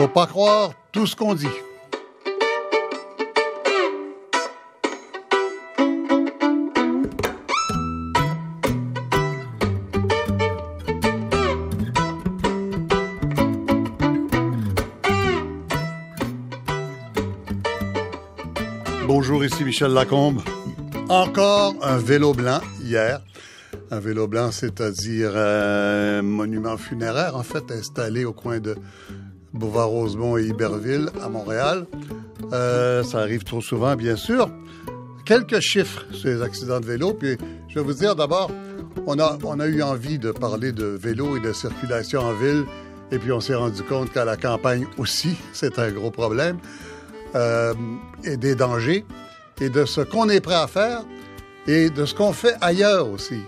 Faut pas croire tout ce qu'on dit. Bonjour, ici Michel Lacombe. Encore un vélo blanc hier. Un vélo blanc, c'est-à-dire un monument funéraire, en fait, installé au coin de Bouvard-Rosemont et Iberville à Montréal. Euh, ça arrive trop souvent, bien sûr. Quelques chiffres sur les accidents de vélo. Puis, je vais vous dire d'abord, on a, on a eu envie de parler de vélo et de circulation en ville. Et puis, on s'est rendu compte qu'à la campagne aussi, c'est un gros problème. Euh, et des dangers. Et de ce qu'on est prêt à faire et de ce qu'on fait ailleurs aussi.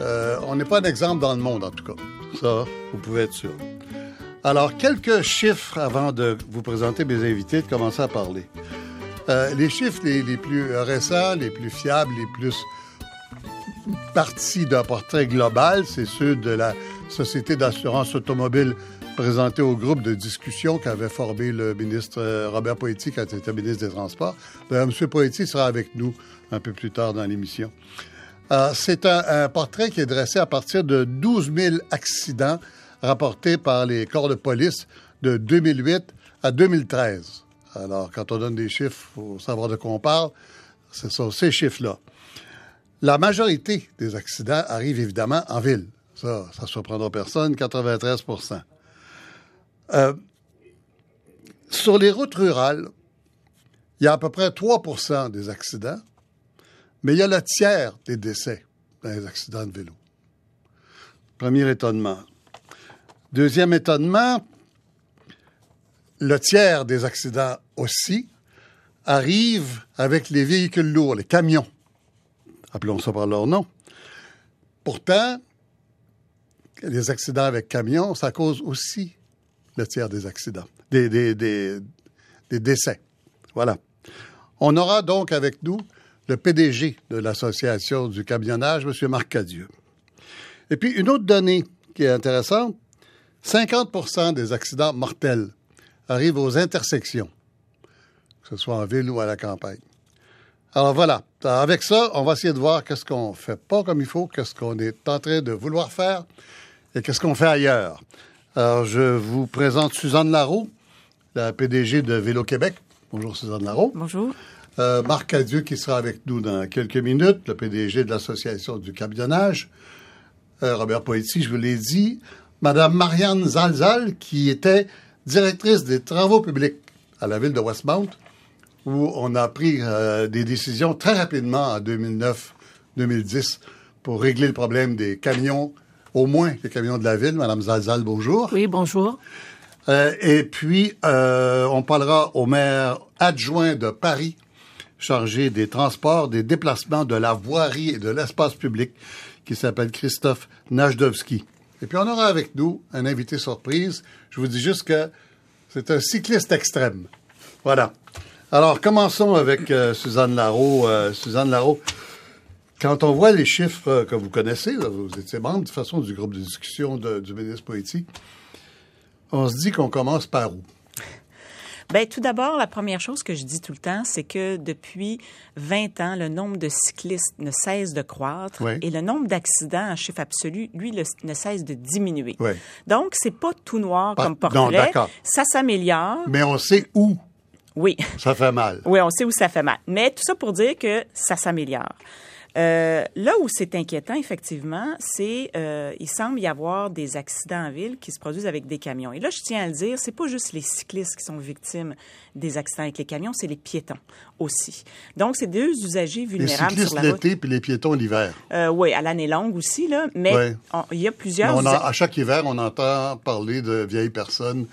Euh, on n'est pas un exemple dans le monde, en tout cas. Ça, vous pouvez être sûr. Alors, quelques chiffres avant de vous présenter mes invités, de commencer à parler. Euh, les chiffres les, plus récents, les plus fiables, les plus partis d'un portrait global, c'est ceux de la Société d'assurance automobile présentée au groupe de discussion qu'avait formé le ministre Robert Poetti quand il était ministre des Transports. D'ailleurs, M. Poetti sera avec nous un peu plus tard dans l'émission. Euh, c'est un, un, portrait qui est dressé à partir de 12 000 accidents rapportés par les corps de police de 2008 à 2013. Alors, quand on donne des chiffres, il faut savoir de quoi on parle. Ce sont ces chiffres-là. La majorité des accidents arrivent évidemment en ville. Ça, ça ne surprendra personne, 93% euh, Sur les routes rurales, il y a à peu près 3% des accidents mais il y a le tiers des décès dans les accidents de vélo. Premier étonnement. Deuxième étonnement, le tiers des accidents aussi arrive avec les véhicules lourds, les camions. Appelons ça par leur nom. Pourtant, les accidents avec camions, ça cause aussi le tiers des accidents, des, des, des, des décès. Voilà. On aura donc avec nous le PDG de l'Association du camionnage, M. Marc Cadieux. Et puis, une autre donnée qui est intéressante, 50% des accidents mortels arrivent aux intersections, que ce soit en ville ou à la campagne. Alors voilà, avec ça, on va essayer de voir qu'est-ce qu'on fait pas comme il faut, qu'est-ce qu'on est en train de vouloir faire et qu'est-ce qu'on fait ailleurs. Alors, je vous présente Suzanne Larreau, la PDG de Vélo Québec. Bonjour Suzanne Larreau. Bonjour. Euh, Marc Cadieux qui sera avec nous dans quelques minutes, le PDG de l'Association du camionnage. Euh, Robert Poetti, je vous l'ai dit. Madame Marianne Zalzal, qui était directrice des travaux publics à la ville de Westmount, où on a pris euh, des décisions très rapidement en 2009-2010 pour régler le problème des camions, au moins les camions de la ville. Madame Zalzal, bonjour. Oui, bonjour. Euh, et puis, euh, on parlera au maire adjoint de Paris, chargé des transports, des déplacements, de la voirie et de l'espace public, qui s'appelle Christophe Najdowski. Et puis on aura avec nous un invité surprise. Je vous dis juste que c'est un cycliste extrême. Voilà. Alors commençons avec euh, Suzanne Larreau. Euh, Suzanne Larreau, quand on voit les chiffres que vous connaissez, vous étiez membre de toute façon du groupe de discussion du ministre Poetti, on se dit qu'on commence par où? Bien, tout d'abord, la première chose que je dis tout le temps, c'est que depuis 20 ans, le nombre de cyclistes ne cesse de croître oui. et le nombre d'accidents en chiffre absolu, lui, le, ne cesse de diminuer. Oui. Donc, c'est pas tout noir Pas- comme portrait. non. Ça s'améliore. Mais on sait où Oui. ça fait mal. Oui, on sait où ça fait mal. Mais tout ça pour dire que ça s'améliore. Euh, là où c'est inquiétant, effectivement, c'est euh, il semble y avoir des accidents en ville qui se produisent avec des camions. Et là, je tiens à le dire, c'est pas juste les cyclistes qui sont victimes des accidents avec les camions, c'est les piétons aussi. Donc, c'est deux usagers Les vulnérables cyclistes sur la route. l'été puis les piétons l'hiver. Euh, oui, à l'année longue aussi, là. Mais il y a plusieurs. on a- usa- à chaque hiver, on entend parler de vieilles personnes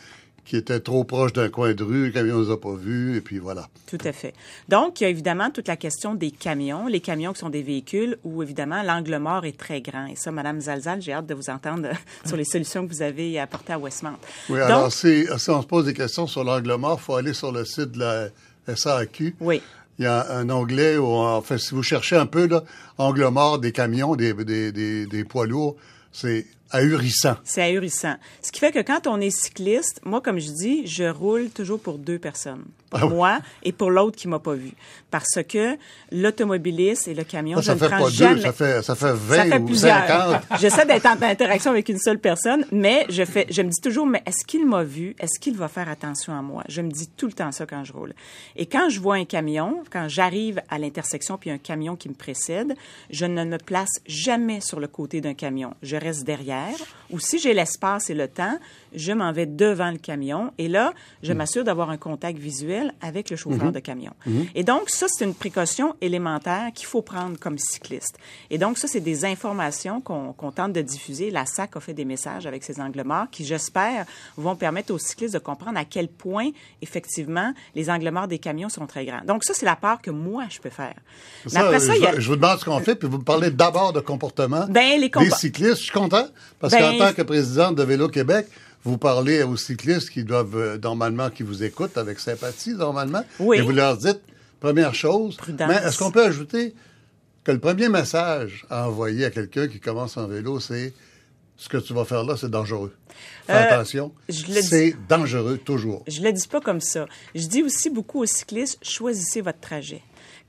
qui étaient trop proches d'un coin de rue, le camion ne les a pas vus, et puis voilà. Tout à fait. Donc, il y a évidemment toute la question des camions, les camions qui sont des véhicules où, évidemment, l'angle mort est très grand. Et ça, Madame Zalzal, j'ai hâte de vous entendre sur les solutions que vous avez apportées à Westmount. Oui, Donc, alors si, si on se pose des questions sur l'angle mort, il faut aller sur le site de la SAQ. Oui. Il y a un onglet où, enfin, si vous cherchez un peu, là, angle mort des camions, des, des, des, des poids lourds, c'est ahurissant. C'est ahurissant. Ce qui fait que quand on est cycliste, moi, comme je dis, je roule toujours pour deux personnes. Pour Ah oui. moi et pour l'autre qui m'a pas vu. Parce que l'automobiliste et le camion, Ça, je ça ne fait prends pas jamais. deux, ça fait, ça fait Ça 20 fait ou plusieurs. 50. J'essaie d'être en interaction avec une seule personne, mais je fais, je me dis toujours, mais est-ce qu'il m'a vu? Est-ce qu'il va faire attention à moi? Je me dis tout le temps ça quand je roule. Et quand je vois un camion, quand j'arrive à l'intersection puis un camion qui me précède, je ne me place jamais sur le côté d'un camion. Je reste derrière. Ou si j'ai l'espace et le temps, je m'en vais devant le camion. Et là, je m'assure d'avoir un contact visuel avec le chauffeur de camion. Et donc, ça, c'est une précaution élémentaire qu'il faut prendre comme cycliste. Et donc, ça, c'est des informations qu'on tente de diffuser. La SAC a fait des messages avec ses angles morts qui, j'espère, vont permettre aux cyclistes de comprendre à quel point, effectivement, les angles morts des camions sont très grands. Donc, ça, c'est la part que moi, je peux faire. Mais après ça, je, il y a... je vous demande ce qu'on fait, puis vous me parlez d'abord de comportement Ben, les des cyclistes. Je suis content, parce Ben, qu'en tant que présidente de Vélo Québec, vous parlez aux cyclistes qui doivent, euh, normalement, qui vous écoutent avec sympathie, normalement. Oui. Et vous leur dites, première chose, Prudence. mais est-ce qu'on peut ajouter que le premier message à envoyer à quelqu'un qui commence en vélo, c'est ce que tu vas faire là, c'est dangereux. Fais Euh, attention, c'est dangereux toujours. Je le dis pas comme ça. Je dis aussi beaucoup aux cyclistes, choisissez votre trajet.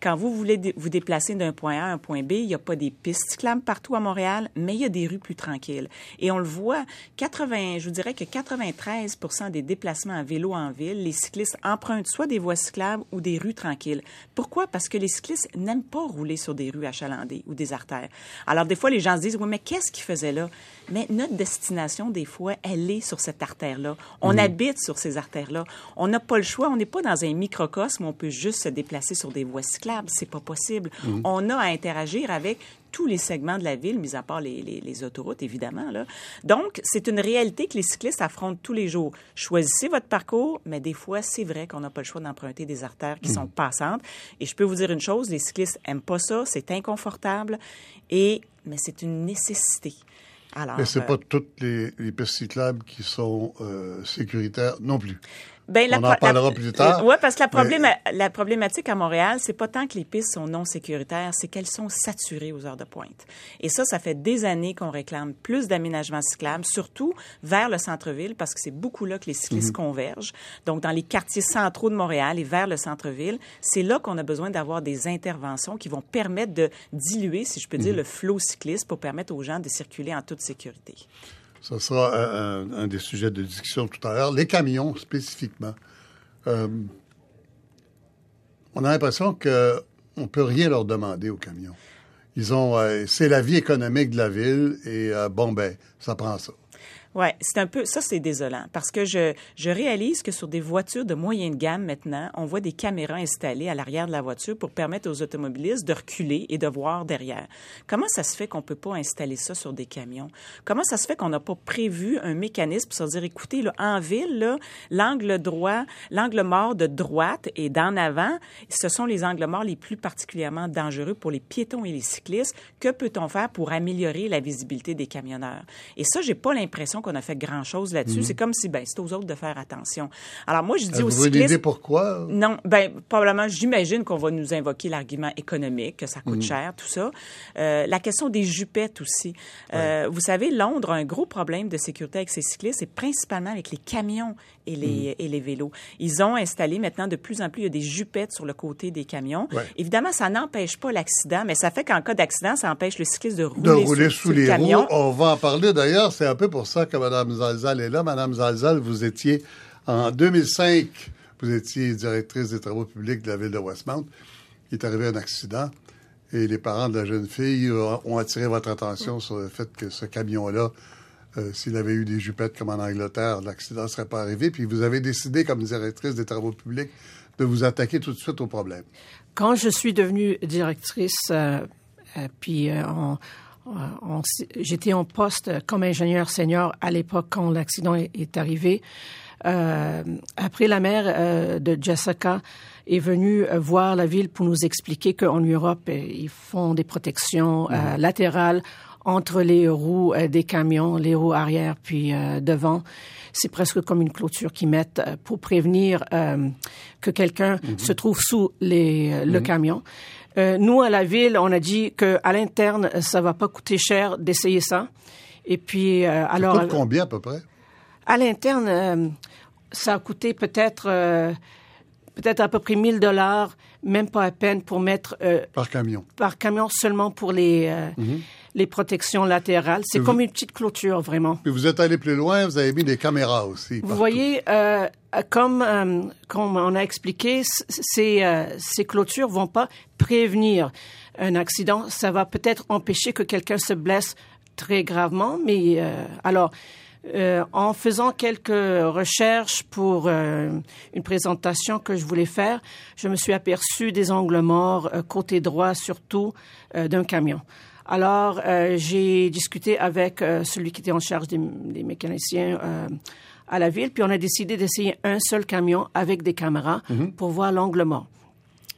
Quand vous voulez vous déplacer d'un point A à un point B, il n'y a pas des pistes cyclables partout à Montréal, mais il y a des rues plus tranquilles. Et on le voit, 80, je vous dirais que 93% des déplacements à vélo en ville, les cyclistes empruntent soit des voies cyclables ou des rues tranquilles. Pourquoi? Parce que les cyclistes n'aiment pas rouler sur des rues achalandées ou des artères. Alors, des fois, les gens se disent, oui, mais qu'est-ce qu'ils faisaient là? Mais notre destination, des fois, elle est sur cette artère-là. On habite sur ces artères-là. On n'a pas le choix. On n'est pas dans un microcosme où on peut juste se déplacer sur des voies cyclables. C'est pas possible. On a à interagir avec tous les segments de la ville, mis à part les, les- les autoroutes, évidemment. Là. Donc, c'est une réalité que les cyclistes affrontent tous les jours. Choisissez votre parcours, mais des fois, c'est vrai qu'on n'a pas le choix d'emprunter des artères qui sont passantes. Et je peux vous dire une chose, les cyclistes aiment pas ça, c'est inconfortable, et mais c'est une nécessité. Alors, Mais c'est euh, pas toutes les, les pistes cyclables qui sont euh, sécuritaires non plus. Ben, On en parlera plus tard. Oui, parce que la, Mais- la problématique à Montréal, c'est pas tant que les pistes sont non sécuritaires, c'est qu'elles sont saturées aux heures de pointe. Et ça, ça fait des années qu'on réclame plus d'aménagements cyclables, surtout vers le centre-ville, parce que c'est beaucoup là que les cyclistes Mhm. convergent. Donc, dans les quartiers centraux de Montréal et vers le centre-ville, c'est là qu'on a besoin d'avoir des interventions qui vont permettre de diluer, si je peux Mhm. dire, le flot cycliste pour permettre aux gens de circuler en toute sécurité. Ce sera un, des sujets de discussion tout à l'heure. Les camions, spécifiquement. Euh, on a l'impression que on peut rien leur demander aux camions. Ils ont, euh, c'est la vie économique de la ville et euh, bon ben, ça prend ça. Ouais, c'est un peu ça, c'est désolant parce que je, je réalise que sur des voitures de moyenne gamme maintenant, on voit des caméras installées à l'arrière de la voiture pour permettre aux automobilistes de reculer et de voir derrière. Comment ça se fait qu'on peut pas installer ça sur des camions? Comment ça se fait qu'on n'a pas prévu un mécanisme pour se dire, écoutez, là, en ville, l'angle droit, l'angle mort de droite et d'en avant, ce sont les angles morts les plus particulièrement dangereux pour les piétons et les cyclistes. Que peut-on faire pour améliorer la visibilité des camionneurs? Et ça, j'ai pas l'impression qu'on a fait grand-chose là-dessus. C'est comme si, ben, c'est aux autres de faire attention. Alors moi, je dis aux Avez-vous une idée cyclistes... pourquoi? Non, ben probablement, j'imagine qu'on va nous invoquer l'argument économique, que ça coûte cher, tout ça. Euh, la question des jupettes aussi. Euh, Vous savez, Londres a un gros problème de sécurité avec ses cyclistes, et principalement avec les camions et les, Mm. et les vélos. Ils ont installé maintenant de plus en plus, il y a des jupettes sur le côté des camions. Ouais. Évidemment, ça n'empêche pas l'accident, mais ça fait qu'en cas d'accident, ça empêche le cycliste de rouler, de rouler sous le les camion. roues. On va en parler d'ailleurs. C'est un peu pour ça que Mme Zalzal est là. Mme Zalzal, vous étiez en 2005, vous étiez directrice des travaux publics de la ville de Westmount. Il est arrivé un accident et les parents de la jeune fille ont attiré votre attention sur le fait que ce camion-là, euh, s'il avait eu des jupettes comme en Angleterre, l'accident ne serait pas arrivé. Puis vous avez décidé, comme directrice des travaux publics, de vous attaquer tout de suite au problème. Quand je suis devenue directrice, euh, euh, puis on- j'étais en poste comme ingénieur senior à l'époque quand l'accident est, est arrivé. Euh, après, la mère euh, de Jessica est venue euh, voir la ville pour nous expliquer qu'en Europe, euh, ils font des protections euh, latérales entre les roues euh, des camions, les roues arrière puis euh, devant. C'est presque comme une clôture qu'ils mettent euh, pour prévenir euh, que quelqu'un se trouve sous les, euh, le camion. Euh, nous, à la ville, on a dit que à l'interne, ça va pas coûter cher d'essayer ça. Et puis, euh, alors... Ça coûte combien à peu près? À l'interne, euh, ça a coûté peut-être euh, peut-être à peu près 1000 dollars, même pas à peine pour mettre... par camion. Par camion seulement pour les... Mhm les protections latérales. C'est comme une petite clôture, vraiment. Puis vous êtes allé plus loin, vous avez mis des caméras aussi. Vous voyez, euh, comme, euh, comme on a expliqué, ces, euh, ces clôtures vont pas prévenir un accident. Ça va peut-être empêcher que quelqu'un se blesse très gravement, mais euh, alors... Euh, en faisant quelques recherches pour euh, une présentation que je voulais faire, je me suis aperçu des angles morts côté droit surtout d'un camion. Alors, euh, j'ai discuté avec euh, celui qui était en charge des, mécaniciens euh, à la ville, puis on a décidé d'essayer un seul camion avec des caméras mhm. pour voir l'angle mort.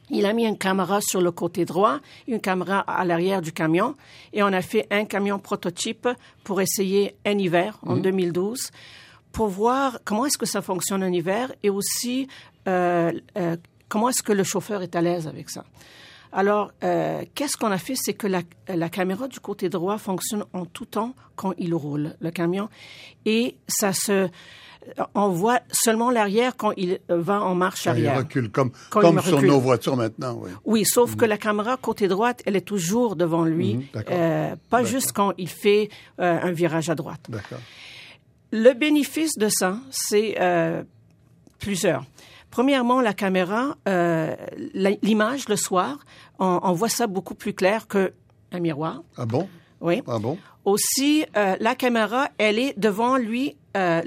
Il a mis une caméra sur le côté droit, une caméra à l'arrière du camion, et on a fait un camion prototype pour essayer un hiver en 2012 mhm. pour voir comment est-ce que ça fonctionne en hiver et aussi comment est-ce que le chauffeur est à l'aise avec ça. Alors, euh, qu'est-ce qu'on a fait, c'est que la, la, caméra du côté droit fonctionne en tout temps quand il roule, le camion, et ça se... On voit seulement l'arrière quand il va en marche arrière. Il recule comme, comme sur nos voitures maintenant, oui. Oui, sauf que mhm. la caméra côté droite, elle est toujours devant lui, mhm, euh, pas juste quand il fait euh, un virage à droite. D'accord. Le bénéfice de ça, c'est euh, plusieurs. Premièrement, la caméra, euh, l'image le soir, on, voit ça beaucoup plus clair qu'un miroir. Ah bon? Oui. Ah bon? Aussi, euh, la caméra, elle est devant lui, euh,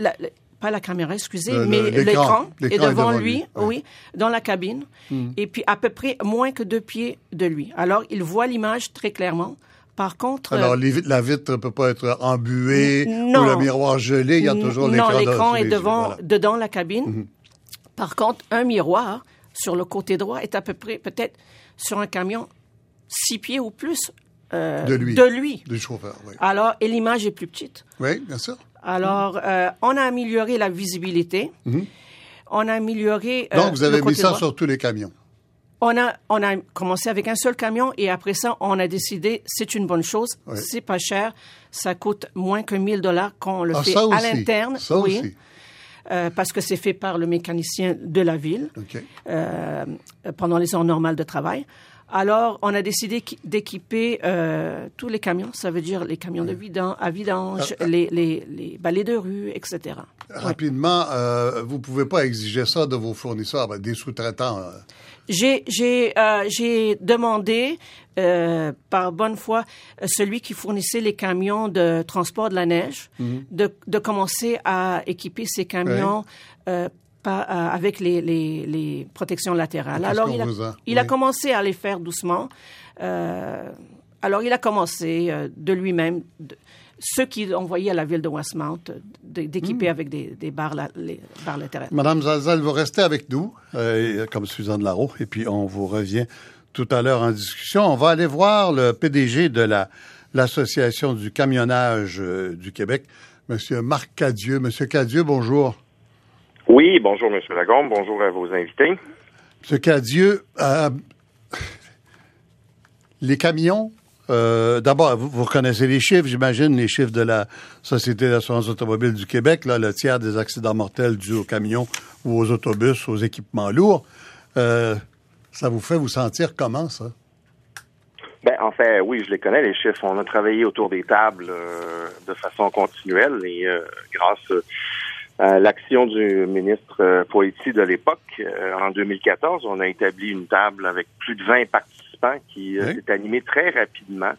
pas la caméra, excusez, mais l'écran est devant, lui, oui, dans la cabine, hmm. et puis à peu près moins que deux pieds de lui. Alors, il voit l'image très clairement. Par contre, alors la vitre ne peut pas être embuée ou le miroir gelé, il y a toujours l'écran. Non, l'écran est devant, dedans la cabine. Hmm. Par contre, un miroir sur le côté droit est à peu près peut-être sur un camion six pieds ou plus euh, de lui. De lui. Du chauffeur, oui. Alors, et l'image est plus petite. Oui, bien sûr. Alors, euh, on a amélioré la visibilité. Mhm. On a amélioré. Euh, Donc, vous avez mis ça sur tous les camions. On a, on a commencé avec un seul camion et après ça, on a décidé c'est une bonne chose, c'est pas cher, ça coûte moins que 1000 dollars quand on le ah, fait à l'interne. Ça oui. aussi. Euh, parce que c'est fait par le mécanicien de la ville euh, pendant les heures normales de travail. Alors, on a décidé d'équiper euh, tous les camions, ça veut dire les camions de vidange, à vidange, ah, ah. les, les, les, balais de rue, etc. Rapidement, vous ne pouvez pas exiger ça de vos fournisseurs, ben, des sous-traitants. J'ai j'ai demandé euh, par bonne foi euh, celui qui fournissait les camions de transport de la neige mhm. de, de, commencer à équiper ces camions euh, pas, avec les, les, les, protections latérales. Alors il, a, il a, commencé à les faire doucement. alors il a commencé de lui-même. Ceux qui envoyaient à la ville de Westmount d'équiper mhm. avec des, des barres, les, barres latérales. Madame Zalzal, vous restez avec nous, comme Suzanne Larreau, et puis on vous revient tout à l'heure en discussion. On va aller voir le PDG de la, l'Association du camionnage euh, du Québec, M. Marc Cadieux. Monsieur Cadieux, bonjour. Oui, bonjour, M. Lagombe. Bonjour à vos invités. M. Cadieux, euh, les camions, euh, d'abord, vous, vous, connaissez les chiffres, j'imagine, les chiffres de la Société d'assurance automobile du Québec, là, le tiers des accidents mortels dus aux camions ou aux autobus, aux équipements lourds. Ça vous fait vous sentir comment, ça? Ben, en fait, oui, je les connais, les chiffres. On a travaillé autour des tables euh, de façon continuelle et euh, grâce à l'action du ministre euh, Poitiers de l'époque, en 2014, on a établi une table avec plus de 20 participants qui s'est animée très rapidement.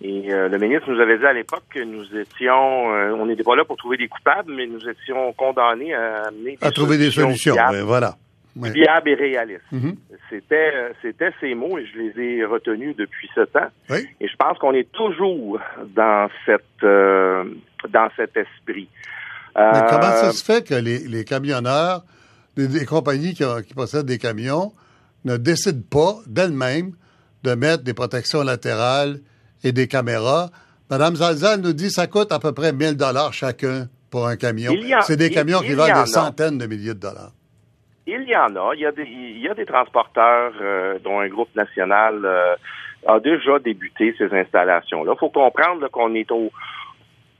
Et le ministre nous avait dit à l'époque que nous étions, on n'était pas là pour trouver des coupables, mais nous étions condamnés à amener des à trouver des solutions. voilà viable et réaliste. Mm-hmm. C'était euh, c'était ces mots et je les ai retenus depuis ce temps. Et je pense qu'on est toujours dans cette euh, dans cet esprit. Mais comment ça euh, se fait que les, les camionneurs, des, compagnies qui, qui, possèdent des camions, ne décident pas d'elles-mêmes de mettre des protections latérales et des caméras? Madame Zalzal nous dit que ça coûte à peu près 1000 dollars chacun pour un camion. C'est des camions qui valent des centaines de milliers de dollars. Il y en a. Il y a des, il y a des transporteurs euh, dont un groupe national euh, a déjà débuté ces installations-là. Il faut comprendre qu'on est au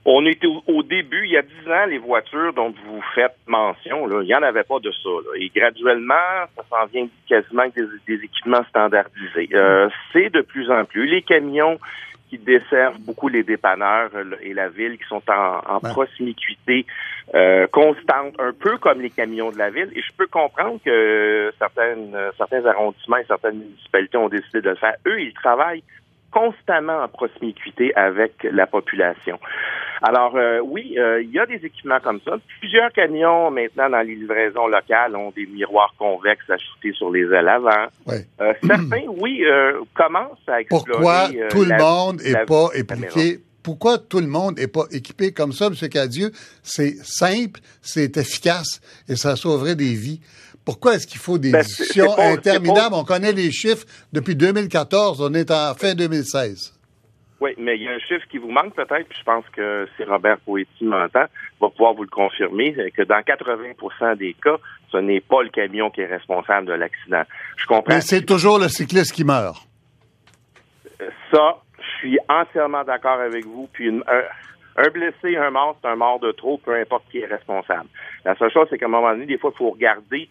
On était au, début, il y a dix ans, les voitures dont vous faites mention, là, il n'y en avait pas de ça. Et graduellement, ça s'en vient quasiment avec des, équipements standardisés. Euh, c'est de plus en plus. Les camions qui desservent beaucoup les dépanneurs euh, et la ville, qui sont en, proximité euh, constante, un peu comme les camions de la ville. Et je peux comprendre que certaines, certains arrondissements et certaines municipalités ont décidé de le faire. Eux, ils travaillent constamment en proximité avec la population. Alors euh, oui, euh, il y a des équipements comme ça. Plusieurs camions maintenant dans les livraisons locales ont des miroirs convexes ajoutés sur les ailes avant. Euh, certains, oui, commencent à explorer. Pourquoi tout le monde n'est pas équipé? Pourquoi tout le monde n'est pas équipé comme ça, M. Cadieux? C'est simple, c'est efficace et ça sauverait des vies. Pourquoi est-ce qu'il faut des ben, discussions interminables? On connaît les chiffres depuis 2014, on est en fin 2016. Oui, mais il y a un chiffre qui vous manque peut-être, puis je pense que si Robert Poetti m'entend, va pouvoir vous le confirmer, que dans 80% des cas, ce n'est pas le camion qui est responsable de l'accident. Je comprends. Mais c'est toujours le cycliste qui meurt. Ça, je suis entièrement d'accord avec vous. Puis un, blessé, un mort, c'est un mort de trop, peu importe qui est responsable. La seule chose, c'est qu'à un moment donné, des fois, il faut regarder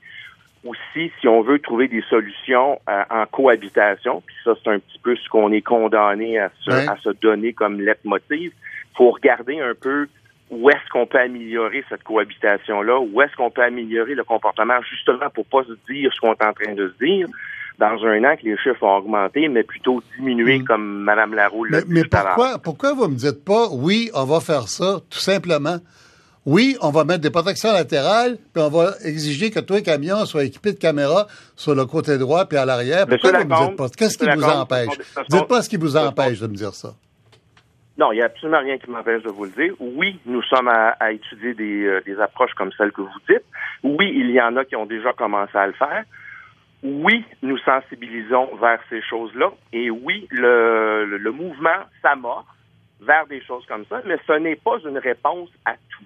aussi, si on veut trouver des solutions euh, en cohabitation, puis ça, c'est un petit peu ce qu'on est condamné à se, à se donner comme lettre motive, faut regarder un peu où est-ce qu'on peut améliorer cette cohabitation-là, où est-ce qu'on peut améliorer le comportement, justement pour pas se dire ce qu'on est en train de se dire dans un an que les chiffres ont augmenté, mais plutôt diminué, mm. comme Mme Laroux l'a dit. Mais, pourquoi, pourquoi vous me dites pas, oui, on va faire ça, tout simplement? Oui, on va mettre des protections latérales, puis on va exiger que tous les camions soient équipés de caméras sur le côté droit puis à l'arrière. Pourquoi vous me dites pas? Qu'est-ce qui vous empêche? Dites pas ce qui vous empêche de me dire ça. Non, il n'y a absolument rien qui m'empêche de vous le dire. Oui, nous sommes à, étudier des, euh, des, approches comme celles que vous dites. Oui, il y en a qui ont déjà commencé à le faire. Oui, nous sensibilisons vers ces choses-là. Et oui, le, le, le mouvement s'amorce vers des choses comme ça, mais ce n'est pas une réponse à tout.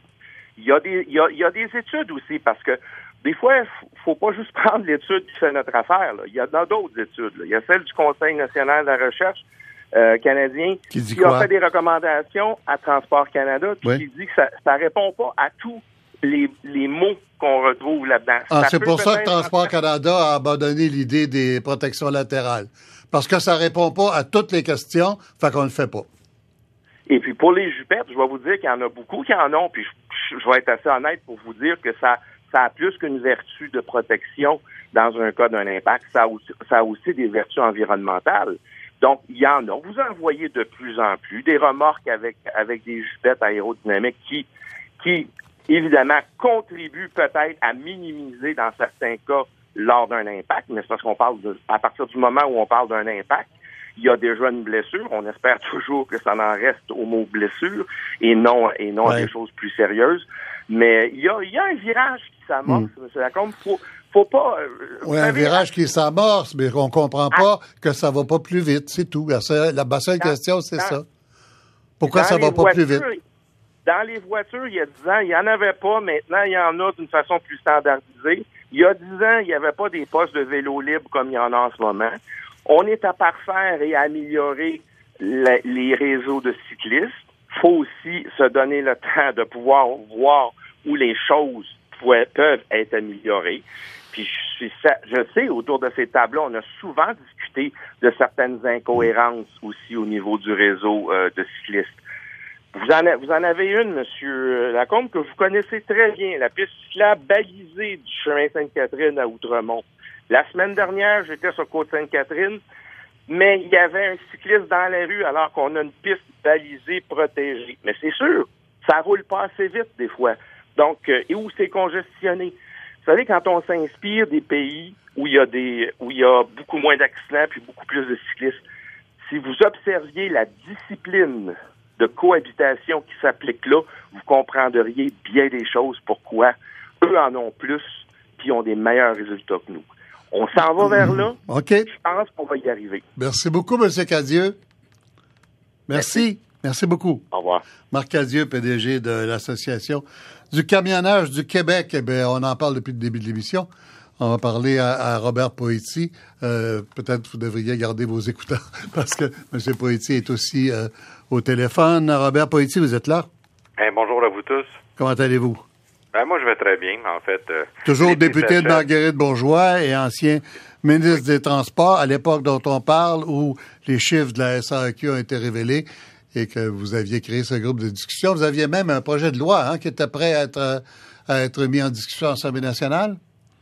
Il y a des, il y a, des études aussi parce que des fois, il faut pas juste prendre l'étude qui fait notre affaire. Il y a d'autres études. Il y a celle du Conseil national de la recherche euh, canadien qui, a fait des recommandations à Transport Canada puis qui dit que ça ne répond pas à tous les, les mots qu'on retrouve là-dedans. Ah, c'est pour ça que Transport Canada a abandonné l'idée des protections latérales. Parce que ça répond pas à toutes les questions, fait qu'on le fait pas. Et puis pour les jupettes, je vais vous dire qu'il y en a beaucoup qui en ont, puis je, vais être assez honnête pour vous dire que ça, ça a plus qu'une vertu de protection dans un cas d'un impact, ça a, aussi, ça a aussi des vertus environnementales. Donc, il y en a. Vous en voyez de plus en plus des remorques avec, avec des jupettes aérodynamiques qui, qui, évidemment, contribuent peut-être à minimiser dans certains cas lors d'un impact, mais c'est parce qu'on parle de, à partir du moment où on parle d'un impact, il y a déjà une blessure. On espère toujours que ça en reste au mot blessure et non et non à des choses plus sérieuses. Mais il y a, il y a un virage qui s'amorce. M. Lacombe. Faut, faut pas. Euh, oui, un virage qui s'amorce, mais on comprend pas ah. que ça va pas plus vite, c'est tout. La seule, question, c'est ça. Pourquoi ça va pas plus vite? Dans les voitures, il y a 10 ans, il n'y en avait pas. Maintenant, il y en a d'une façon plus standardisée. Il y a 10 ans, il n'y avait pas des postes de vélo libre comme il y en a en ce moment. On est à parfaire et à améliorer les réseaux de cyclistes. faut aussi se donner le temps de pouvoir voir où les choses peuvent être améliorées. Puis je, je sais, autour de ces tables-là, on a souvent discuté de certaines incohérences aussi au niveau du réseau euh, de cyclistes. Vous en, vous en avez une, Monsieur Lacombe, que vous connaissez très bien, la piste cyclable balisée du chemin Sainte-Catherine à Outremont. La semaine dernière, j'étais sur Côte-Sainte-Catherine, mais il y avait un cycliste dans la rue alors qu'on a une piste balisée, protégée. Mais c'est sûr, ça roule pas assez vite des fois. Donc, euh, et où c'est congestionné? Vous savez, quand on s'inspire des pays où il y a des où il y a beaucoup moins d'accidents puis beaucoup plus de cyclistes, si vous observiez la discipline de cohabitation qui s'applique là, vous comprendriez bien des choses pourquoi eux en ont plus puis ont des meilleurs résultats que nous. On s'en va vers là. OK. Je pense qu'on va y arriver. Merci beaucoup, M. Cadieux. Merci. Merci. beaucoup. Au revoir. Marc Cadieux, PDG de l'Association du camionnage du Québec. Eh bien, on en parle depuis le début de l'émission. On va parler à, Robert Poetti. Euh, peut-être vous devriez garder vos écouteurs parce que M. Poetti est aussi euh, au téléphone. Robert Poetti, vous êtes là? Eh, bonjour à vous tous. Comment allez-vous? Ben, moi, je vais très bien, en fait. Euh, Toujours député de Marguerite-Bourgeois et ancien ministre des Transports à l'époque dont on parle, où les chiffres de la SAQ ont été révélés et que vous aviez créé ce groupe de discussion. Vous aviez même un projet de loi hein, qui était prêt à être, à être mis en discussion à l'Assemblée nationale?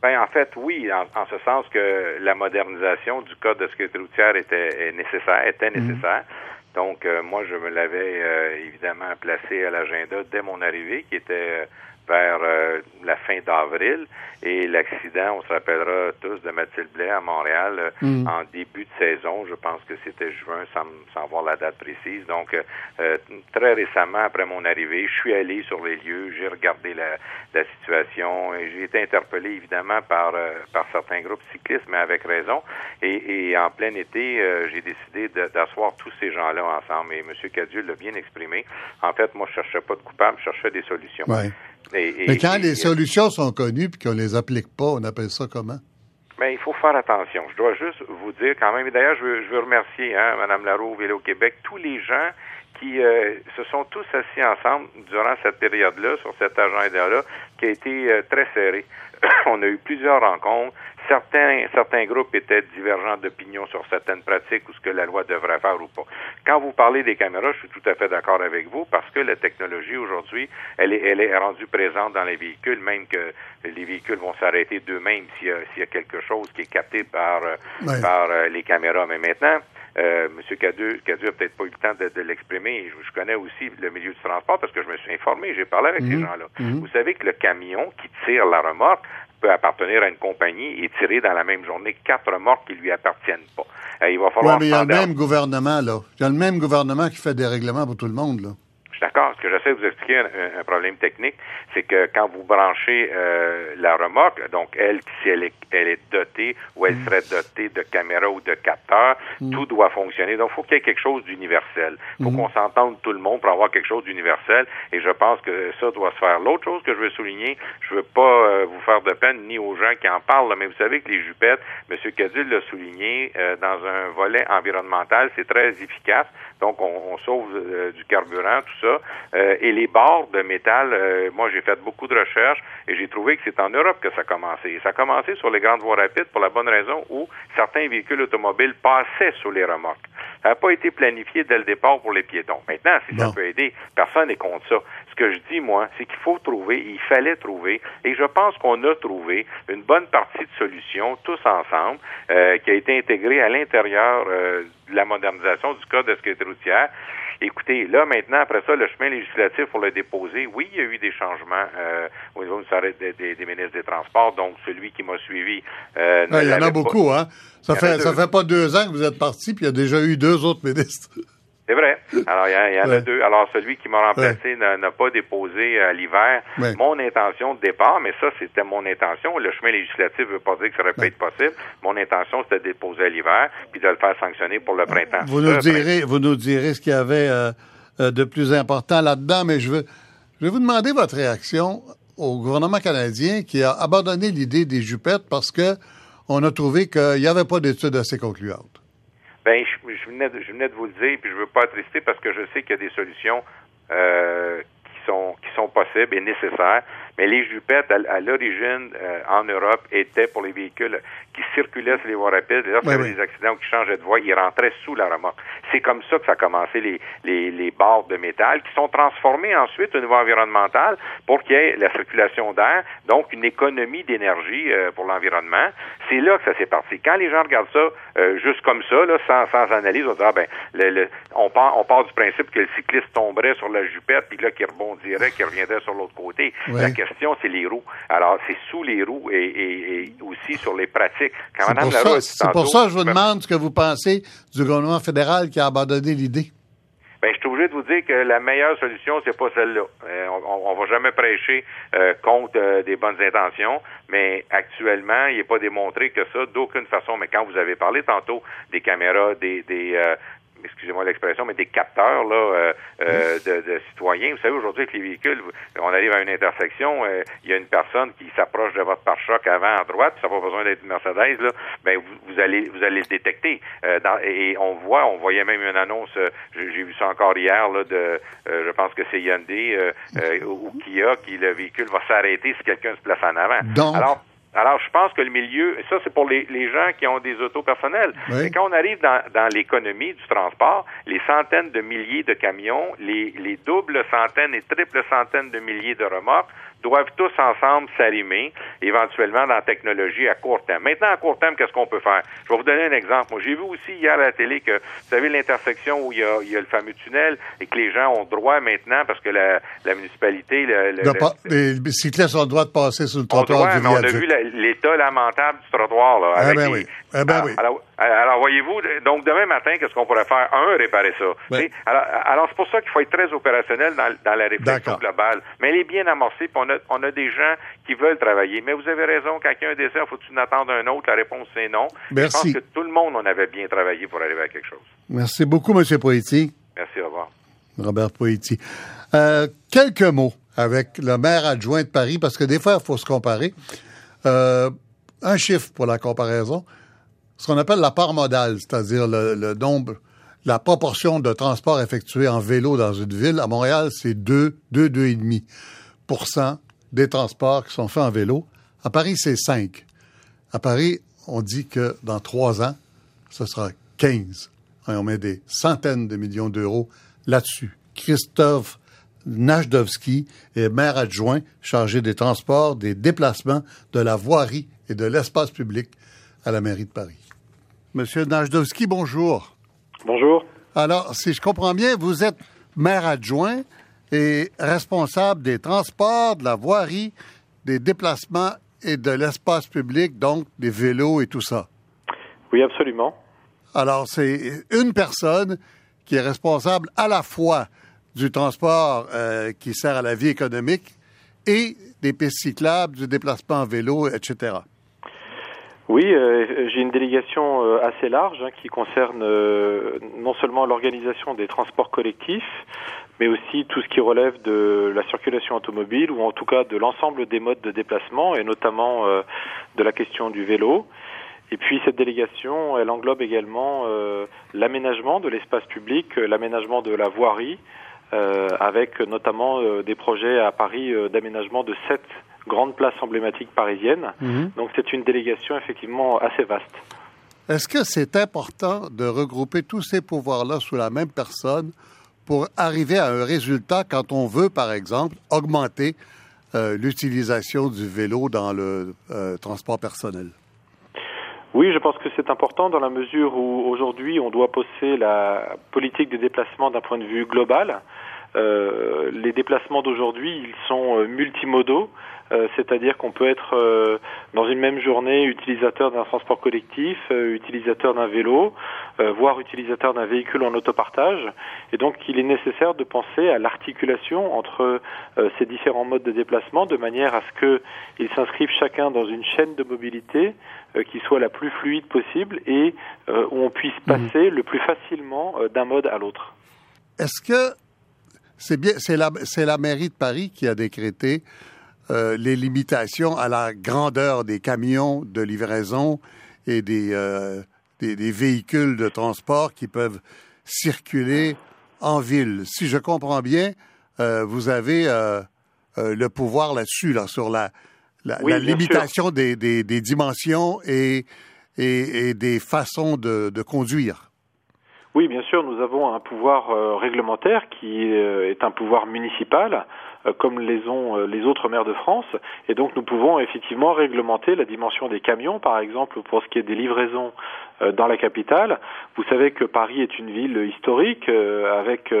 Ben, en fait, oui, en, ce sens que la modernisation du code de sécurité routière était nécessaire, était mhm. nécessaire. Donc, euh, moi, je me l'avais euh, évidemment placé à l'agenda dès mon arrivée, qui était euh, vers la fin d'avril. Et l'accident, on se rappellera tous de Mathilde Blais à Montréal euh, mm. en début de saison. Je pense que c'était juin, sans, sans voir la date précise. Donc, euh, euh, très récemment, après mon arrivée, je suis allé sur les lieux, j'ai regardé la, la, situation et j'ai été interpellé évidemment par, par certains groupes cyclistes, mais avec raison. Et, et en plein été, j'ai décidé d'asseoir tous ces gens-là ensemble. Et M. Cadieux l'a bien exprimé. En fait, moi, je cherchais pas de coupable, je cherchais des solutions. Mais quand les solutions sont connues puis qu'on les applique pas, on appelle ça comment? Mais il faut faire attention. Je dois juste vous dire quand même, et d'ailleurs, je veux, je veux remercier hein, Mme Laroux, Vélo Québec, tous les gens qui euh, se sont tous assis ensemble durant cette période-là, sur cet agenda-là, qui a été euh, très serré. on a eu plusieurs rencontres. Certains, certains groupes étaient divergents d'opinion sur certaines pratiques ou ce que la loi devrait faire ou pas. Quand vous parlez des caméras, je suis tout à fait d'accord avec vous parce que la technologie aujourd'hui, elle est, elle est rendue présente dans les véhicules, même que les véhicules vont s'arrêter d'eux-mêmes s'il y, y, a quelque chose qui est capté par, euh, par euh, les caméras. Mais maintenant, euh, M. Cadu, Cadu a peut-être pas eu le temps de, l'exprimer. Je, connais aussi le milieu du transport parce que je me suis informé, j'ai parlé avec ces mhm. gens-là. Mhm. Vous savez que le camion qui tire la remorque peut appartenir à une compagnie et tirer dans la même journée quatre remorques qui lui appartiennent pas. Euh, il va falloir. mais il y a le même gouvernement là. Il y a le même gouvernement qui fait des règlements pour tout le monde là. Je suis d'accord. Ce que j'essaie de vous expliquer, un, problème technique, c'est que quand vous branchez euh, la remorque, donc elle, si elle est, elle est dotée ou elle mm. serait dotée de caméras ou de capteurs, mm. tout doit fonctionner. Donc, il faut qu'il y ait quelque chose d'universel. Il faut mm. qu'on s'entende tout le monde pour avoir quelque chose d'universel. Et je pense que ça doit se faire. L'autre chose que je veux souligner, je veux pas euh, vous faire de peine ni aux gens qui en parlent, mais vous savez que les jupettes, M. Cadil l'a souligné, euh, dans un volet environnemental, c'est très efficace. Donc, on, on sauve du carburant, tout ça euh, et les barres de métal, euh, moi j'ai fait beaucoup de recherches et j'ai trouvé que c'est en Europe que ça a commencé. ça a commencé sur les grandes voies rapides pour la bonne raison où certains véhicules automobiles passaient sous les remorques. Ça n'a pas été planifié dès le départ pour les piétons. Maintenant, si ça peut aider, personne n'est contre ça. Ce que je dis, moi, c'est qu'il faut trouver, il fallait trouver, et je pense qu'on a trouvé une bonne partie de solutions, tous ensemble, euh, qui a été intégrée à l'intérieur de la modernisation du code de sécurité routière. Écoutez, là, maintenant, après ça, le chemin législatif pour le déposer, oui, il y a eu des changements euh, au niveau des, des, des, ministres des Transports. Donc, celui qui m'a suivi. Euh, il y en a beaucoup, hein? Ça fait, ça fait pas deux ans que vous êtes parti, puis il y a déjà eu deux autres ministres. C'est vrai. Alors, il y, en a deux. Alors, celui qui m'a remplacé n'a pas déposé à l'hiver mon intention de départ, mais ça, c'était mon intention. Le chemin législatif ne veut pas dire que ça aurait pu être possible. Mon intention, c'était de déposer à l'hiver, puis de le faire sanctionner pour le printemps. Vous nous direz, vous nous direz ce qu'il y avait euh, euh, de plus important là-dedans, mais je veux, je vais vous demander votre réaction au gouvernement canadien qui a abandonné l'idée des jupettes parce que on a trouvé qu'il n'y avait pas d'études assez concluantes. Ben, je, je, venais de, je venais de vous le dire, puis je veux pas attrister parce que je sais qu'il y a des solutions euh, qui sont qui sont possibles et nécessaires. Mais les jupettes, à, l'origine, euh, en Europe, étaient pour les véhicules qui circulaient sur les voies rapides. Lorsqu'il y avait des accidents qui changeaient de voie, ils rentraient sous la remorque. C'est comme ça que ça a commencé les, les, les barres de métal qui sont transformées ensuite au niveau environnemental pour qu'il y ait la circulation d'air, donc une économie d'énergie euh, pour l'environnement. C'est là que ça s'est parti. Quand les gens regardent ça euh, juste comme ça, là, sans, sans analyse, on dit ah, ben le, on part on part du principe que le cycliste tomberait sur la jupette puis là qu'il rebondirait, qu'il reviendrait sur l'autre côté question, c'est les roues. Alors, c'est sous les roues et, aussi sur les pratiques. C'est pour, ça, que je vous demande ce que vous pensez du gouvernement fédéral qui a abandonné l'idée. Ben, je suis obligé de vous dire que la meilleure solution, c'est pas celle-là. Euh, on, on, va jamais prêcher euh, contre euh, des bonnes intentions, mais actuellement, il n'est pas démontré que ça, d'aucune façon. Mais quand vous avez parlé tantôt des caméras, des, des excusez-moi l'expression, mais des capteurs là, de, de, citoyens. Vous savez, aujourd'hui, avec les véhicules, on arrive à une intersection, il y a une personne qui s'approche de votre pare-choc avant à droite, ça n'a pas besoin d'être une Mercedes, là, ben vous, vous, allez vous allez le détecter. Dans, et on voit, on voyait même une annonce, j'ai vu ça encore hier, là, de je pense que c'est Hyundai ou Kia, qui le véhicule va s'arrêter si quelqu'un se place en avant. Alors, alors, je pense que le milieu, ça c'est pour les, les, gens qui ont des autos personnelles. Mais quand on arrive dans, dans l'économie du transport, les centaines de milliers de camions, les, les doubles centaines et triples centaines de milliers de remorques doivent tous ensemble s'arrimer, éventuellement dans la technologie à court terme. Maintenant, à court terme, qu'est-ce qu'on peut faire? Je vais vous donner un exemple. Moi, j'ai vu aussi hier à la télé que, vous savez, l'intersection où il y, a, il y, a, le fameux tunnel et que les gens ont droit maintenant, parce que la, la municipalité... Le, le, les bicyclistes ont le droit de passer sur le trottoir droit, mais on a vu l'état lamentable du trottoir. Là, avec ah ben oui. Ah ben oui. Alors, alors, voyez-vous, donc demain matin, qu'est-ce qu'on pourrait faire? Un, réparer ça. Oui. Alors, alors c'est pour ça qu'il faut être très opérationnel dans, dans la réflexion globale. Mais elle est bien amorcée, puis on a, on a des gens qui veulent travailler. Mais vous avez raison, quand il y a un désert, faut-tu attendre un autre? La réponse, c'est non. Merci. Je pense que tout le monde, on avait bien travaillé pour arriver à quelque chose. Merci beaucoup, M. Poiti. Merci, au revoir. Robert Poiti. Euh, quelques mots avec le maire adjoint de Paris, parce que des fois, il faut se comparer. Euh, un chiffre pour la comparaison ce qu'on appelle la part modale, c'est-à-dire le, nombre, la proportion de transport effectué en vélo dans une ville. À Montréal, c'est 2, 2, 2,5 des transports qui sont faits en vélo. À Paris, c'est 5. À Paris, on dit que dans trois ans, ce sera 15. Et on met des centaines de millions d'euros là-dessus. Christophe Najdowski est maire adjoint chargé des transports, des déplacements, de la voirie et de l'espace public à la mairie de Paris. Monsieur Najdowski, bonjour. Bonjour. Alors, si je comprends bien, vous êtes maire adjoint responsable des transports, de la voirie, des déplacements et de l'espace public, donc des vélos et tout ça. Oui, absolument. Alors, c'est une personne qui est responsable à la fois du transport euh, qui sert à la vie économique et des pistes cyclables, du déplacement en vélo, etc. Oui, euh, j'ai une délégation euh, assez large hein, qui concerne euh, non seulement l'organisation des transports collectifs, mais aussi tout ce qui relève de la circulation automobile ou en tout cas de l'ensemble des modes de déplacement et notamment de la question du vélo. Et puis cette délégation, elle englobe également l'aménagement de l'espace public, l'aménagement de la voirie, avec notamment des projets à Paris d'aménagement de sept grande place emblématique parisienne. Mhm. Donc c'est une délégation effectivement assez vaste. Est-ce que c'est important de regrouper tous ces pouvoirs-là sous la même personne pour arriver à un résultat quand on veut, par exemple, augmenter euh, l'utilisation du vélo dans le euh, transport personnel? Oui, je pense que c'est important dans la mesure où aujourd'hui on doit poser la politique des déplacements d'un point de vue global. Euh, les déplacements d'aujourd'hui, ils sont multimodaux. Euh, c'est-à-dire qu'on peut être euh, dans une même journée utilisateur d'un transport collectif, euh, utilisateur d'un vélo, voire utilisateur d'un véhicule en autopartage. Et donc il est nécessaire de penser à l'articulation entre ces différents modes de déplacement de manière à ce qu'ils s'inscrivent chacun dans une chaîne de mobilité qui soit la plus fluide possible et où on puisse mhm. passer le plus facilement d'un mode à l'autre. Est-ce que c'est bien, c'est la, c'est la mairie de Paris qui a décrété euh, les limitations à la grandeur des camions de livraison et des, euh, des, des, véhicules de transport qui peuvent circuler en ville. Si je comprends bien, euh, vous avez le pouvoir là-dessus, là, sur la, la, la limitation des, des, des, dimensions et, et, et, des façons de, de conduire. Oui, bien sûr, nous avons un pouvoir réglementaire qui est un pouvoir municipal comme les ont euh, les autres maires de France. Et donc nous pouvons effectivement réglementer la dimension des camions, par exemple pour ce qui est des livraisons euh, dans la capitale. Vous savez que Paris est une ville historique avec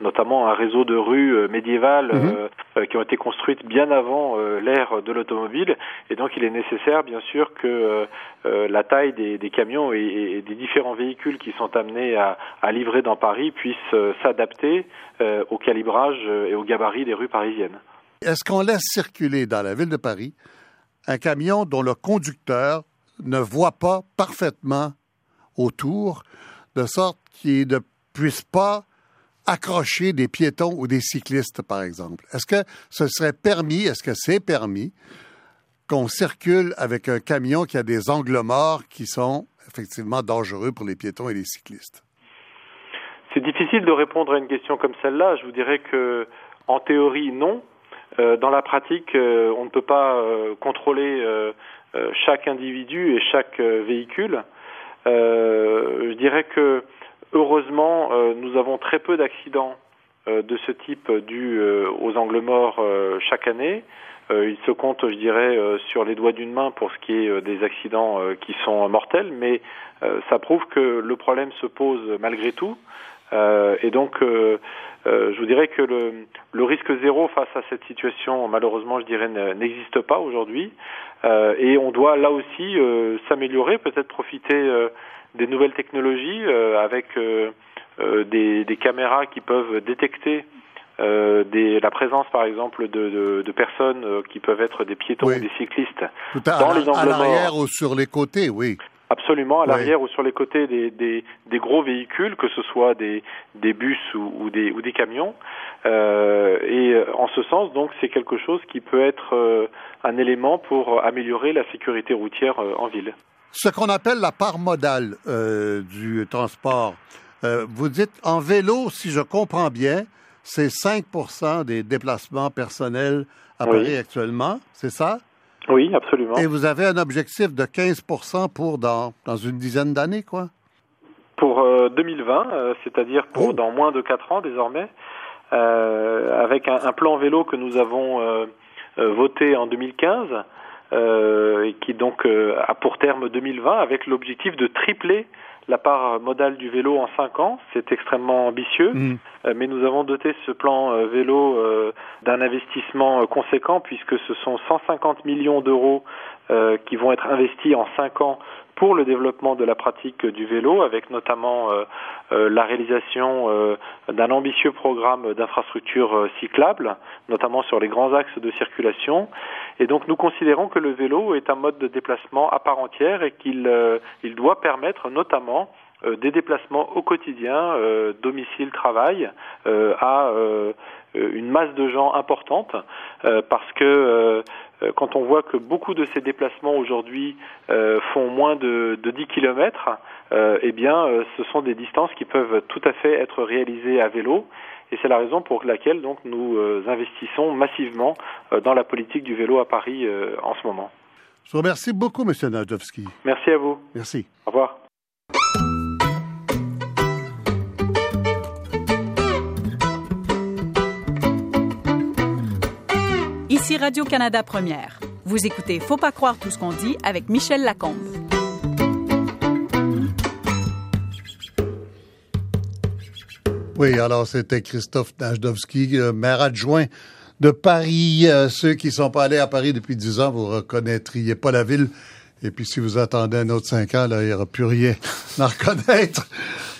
notamment un réseau de rues médiévales mhm. Qui ont été construites bien avant l'ère de l'automobile. Et donc il est nécessaire bien sûr que la taille des, camions et, des différents véhicules qui sont amenés à, à livrer dans Paris puissent s'adapter au calibrage et au gabarit des rues parisiennes. Est-ce qu'on laisse circuler dans la ville de Paris un camion dont le conducteur ne voit pas parfaitement autour, de sorte qu'il ne puissent pas accrocher des piétons ou des cyclistes, par exemple? Est-ce que ce serait permis, est-ce que c'est permis qu'on circule avec un camion qui a des angles morts qui sont effectivement dangereux pour les piétons et les cyclistes? C'est difficile de répondre à une question comme celle-là. Je vous dirais que, en théorie, non. Euh, dans la pratique, euh, on ne peut pas euh, contrôler chaque individu et chaque véhicule. je dirais que, heureusement, nous avons très peu d'accidents de ce type dus aux angles morts chaque année. il se compte, je dirais, sur les doigts d'une main pour ce qui est des accidents qui sont mortels, mais ça prouve que le problème se pose malgré tout. Euh, et donc, euh, euh, je vous dirais que le, le, risque zéro face à cette situation, malheureusement, je dirais, n'existe pas aujourd'hui. et on doit là aussi s'améliorer, peut-être profiter des nouvelles technologies avec des, des, caméras qui peuvent détecter euh, des, la présence, par exemple, de, de, de personnes qui peuvent être des piétons ou des cyclistes dans les angles à l'arrière ou sur les côtés, oui. Absolument, à l'arrière ou sur les côtés des, des, des, gros véhicules, que ce soit des, des bus ou, ou, des, ou des camions. Euh, et en ce sens, donc, c'est quelque chose qui peut être euh, un élément pour améliorer la sécurité routière euh, en ville. Ce qu'on appelle la part modale euh, du transport. vous dites en vélo, si je comprends bien, c'est 5 des déplacements personnels à Paris actuellement, c'est ça? Oui, absolument. Et vous avez un objectif de 15 pour dans, dans une dizaine d'années, quoi? Pour 2020, euh, euh, c'est-à-dire pour oh. dans moins de 4 ans désormais, euh, avec un, un, plan vélo que nous avons euh, euh voté en 2015 et qui donc a pour terme 2020, avec l'objectif de tripler la part modale du vélo en cinq ans. C'est extrêmement ambitieux, mm. euh, mais nous avons doté ce plan euh, vélo euh, d'un investissement conséquent puisque ce sont 150 millions d'euros qui vont être investis en cinq ans pour le développement de la pratique du vélo, avec notamment la réalisation d'un ambitieux programme d'infrastructures cyclables, notamment sur les grands axes de circulation. Et donc nous considérons que le vélo est un mode de déplacement à part entière et qu'il il doit permettre notamment euh, des déplacements au quotidien, euh, domicile-travail, euh, à une masse de gens importante, parce que quand on voit que beaucoup de ces déplacements aujourd'hui font moins de, de 10 km, eh bien, ce sont des distances qui peuvent tout à fait être réalisées à vélo. Et c'est la raison pour laquelle donc nous investissons massivement dans la politique du vélo à Paris en ce moment. Je vous remercie beaucoup, M. Nadowski. Merci à vous. Merci. Au revoir. Ici Radio-Canada Première. Vous écoutez Faut pas croire tout ce qu'on dit avec Michel Lacombe. Oui, alors c'était Christophe Najdowski, maire adjoint de Paris. Euh, ceux qui ne sont pas allés à Paris depuis dix ans, vous reconnaîtriez pas la ville. Et puis si vous attendez un autre cinq ans, là, il n'y aura plus rien à reconnaître.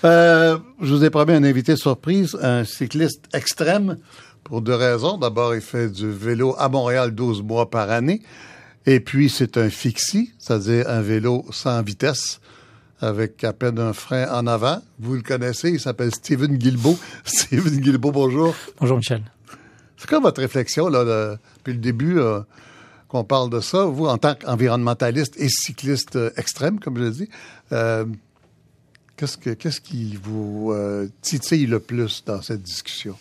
Euh, je vous ai promis un invité surprise, un cycliste extrême pour deux raisons. D'abord, il fait du vélo à Montréal 12 mois par année. Et puis, c'est un fixie, c'est-à-dire un vélo sans vitesse, avec à peine un frein en avant. Vous le connaissez, il s'appelle Steven Guilbeault. Steven Guilbeault, bonjour. Bonjour, Michel. C'est quoi votre réflexion, là, depuis le début, euh, qu'on parle de ça, vous, en tant qu'environnementaliste et cycliste euh, extrême, comme je l'ai dit, euh, qu'est-ce, que, qu'est-ce qui vous titille le plus dans cette discussion?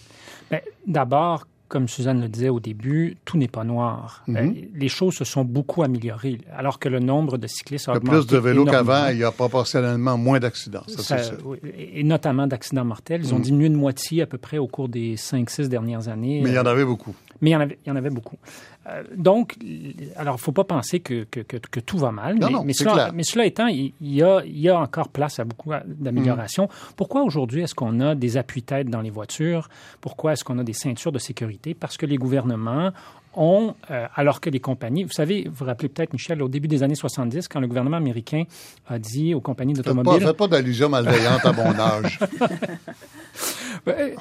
Ben, d'abord, comme Suzanne le disait au début, tout n'est pas noir. Mhm. Euh, les choses se sont beaucoup améliorées, alors que le nombre de cyclistes a augmenté. plus de vélos qu'avant, il y a proportionnellement moins d'accidents. et notamment d'accidents mortels. Ils ont mhm. diminué de moitié à peu près au cours des 5-6 dernières années. Mais il y en avait beaucoup. Mais il y en avait, il y en avait beaucoup. Euh, donc, alors, il ne faut pas penser que, que, que, tout va mal. Non, mais, non, mais, cela, mais, cela, étant, il y, a, il y a encore place à beaucoup d'amélioration. Mm. Pourquoi aujourd'hui est-ce qu'on a des appuis-têtes dans les voitures? Pourquoi est-ce qu'on a des ceintures de sécurité? Parce que les gouvernements ont, euh, alors que les compagnies, vous savez, vous vous rappelez peut-être, Michel, au début des années 70, quand le gouvernement américain a dit aux compagnies d'automobiles... Faites pas, pas d'allusion malveillante à mon âge. Ben,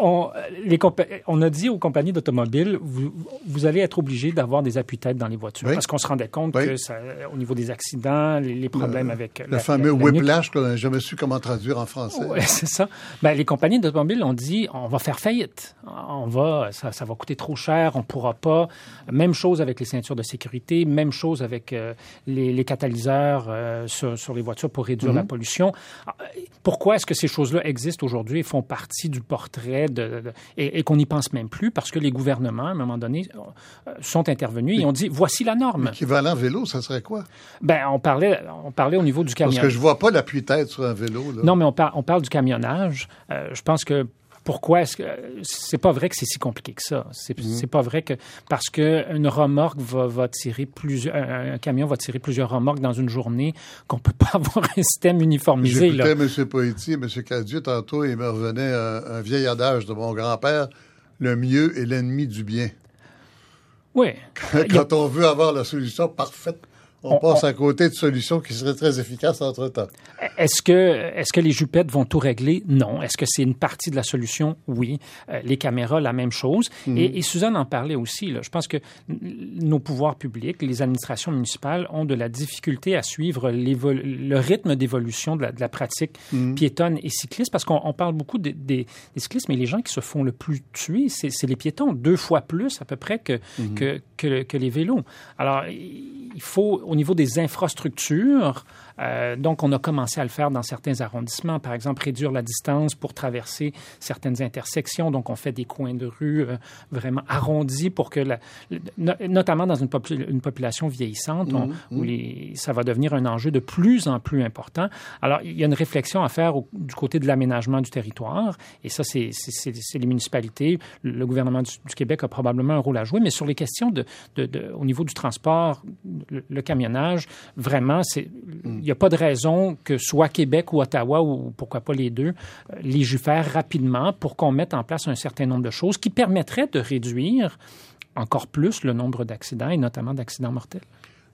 on, les on a dit aux compagnies d'automobiles, vous, vous, allez être obligés d'avoir des appuis-têtes dans les voitures. Parce qu'on se rendait compte que ça, au niveau des accidents, les, problèmes avec... Le fameux whiplash qu'on n'a jamais su comment traduire en français. Oui, c'est ça. Ben, les compagnies d'automobiles ont dit, on va faire faillite. On va, ça, ça va coûter trop cher, on ne pourra pas. Même chose avec les ceintures de sécurité, même chose avec euh, les, les, catalyseurs euh, sur, sur, les voitures pour réduire la mhm. pollution. Ah, pourquoi est-ce que ces choses-là existent aujourd'hui et font partie du portrait de, et, qu'on n'y pense même plus parce que les gouvernements, à un moment donné, euh, sont intervenus et ont dit voici la norme. L'équivalent vélo, ça serait quoi? Ben, on parlait, on parlait au niveau du camion. Parce que je vois pas l'appui-tête sur un vélo. Là. Non, mais on, on parle du camionnage. je pense que pourquoi est-ce que c'est pas vrai que c'est si compliqué que ça C'est mm. pas vrai que parce que une remorque va, va tirer plusieurs un, camion va tirer plusieurs remorques dans une journée qu'on peut pas avoir un système uniformisé là. M. Poitier, M. Cadieux tantôt il me revenait un, vieil adage de mon grand-père le mieux est l'ennemi du bien. Oui. Quand on veut avoir la solution parfaite on, passe à côté de solutions qui seraient très efficaces entre-temps. Est-ce que, est-ce que les jupettes vont tout régler? Non. Est-ce que c'est une partie de la solution? Oui. Euh, les caméras, la même chose. Mhm. Et, Suzanne en parlait aussi. Là. Je pense que nos pouvoirs publics, les administrations municipales ont de la difficulté à suivre le rythme d'évolution de, la, pratique mhm. piétonne et cycliste parce qu'on parle beaucoup des, cyclistes, mais les gens qui se font le plus tuer, c'est les piétons, deux fois plus à peu près que, mhm. que, que, que les vélos. Alors, il faut au niveau des infrastructures, euh, donc, on a commencé à le faire dans certains arrondissements. Par exemple, réduire la distance pour traverser certaines intersections. Donc, on fait des coins de rue euh, vraiment arrondis pour que, la, notamment dans une, une population vieillissante, mmh, où les, ça va devenir un enjeu de plus en plus important. Alors, il y a une réflexion à faire du côté de l'aménagement du territoire. Et ça, c'est les municipalités. Le gouvernement du, Québec a probablement un rôle à jouer. Mais sur les questions de, de, au niveau du transport, le, camionnage, vraiment, c'est mmh n'y a pas de raison que soit Québec ou Ottawa, ou pourquoi pas les deux, euh, légifèrent rapidement pour qu'on mette en place un certain nombre de choses qui permettraient de réduire encore plus le nombre d'accidents et notamment d'accidents mortels.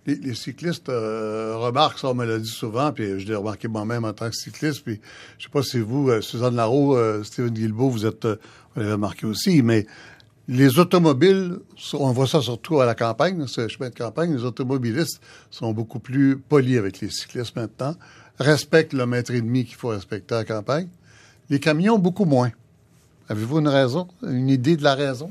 Les, cyclistes euh, remarquent ça, on me l'a dit souvent, puis je l'ai remarqué moi-même en tant que cycliste, puis je sais pas si vous, euh, Suzanne Larreau, Steven Guilbeault, vous êtes, vous l'avez remarqué aussi, mais les automobiles, on voit ça surtout à la campagne, ce chemin de campagne, les automobilistes sont beaucoup plus polis avec les cyclistes maintenant, respectent le mètre et demi qu'il faut respecter à la campagne. Les camions, beaucoup moins. Avez-vous une raison, une idée de la raison?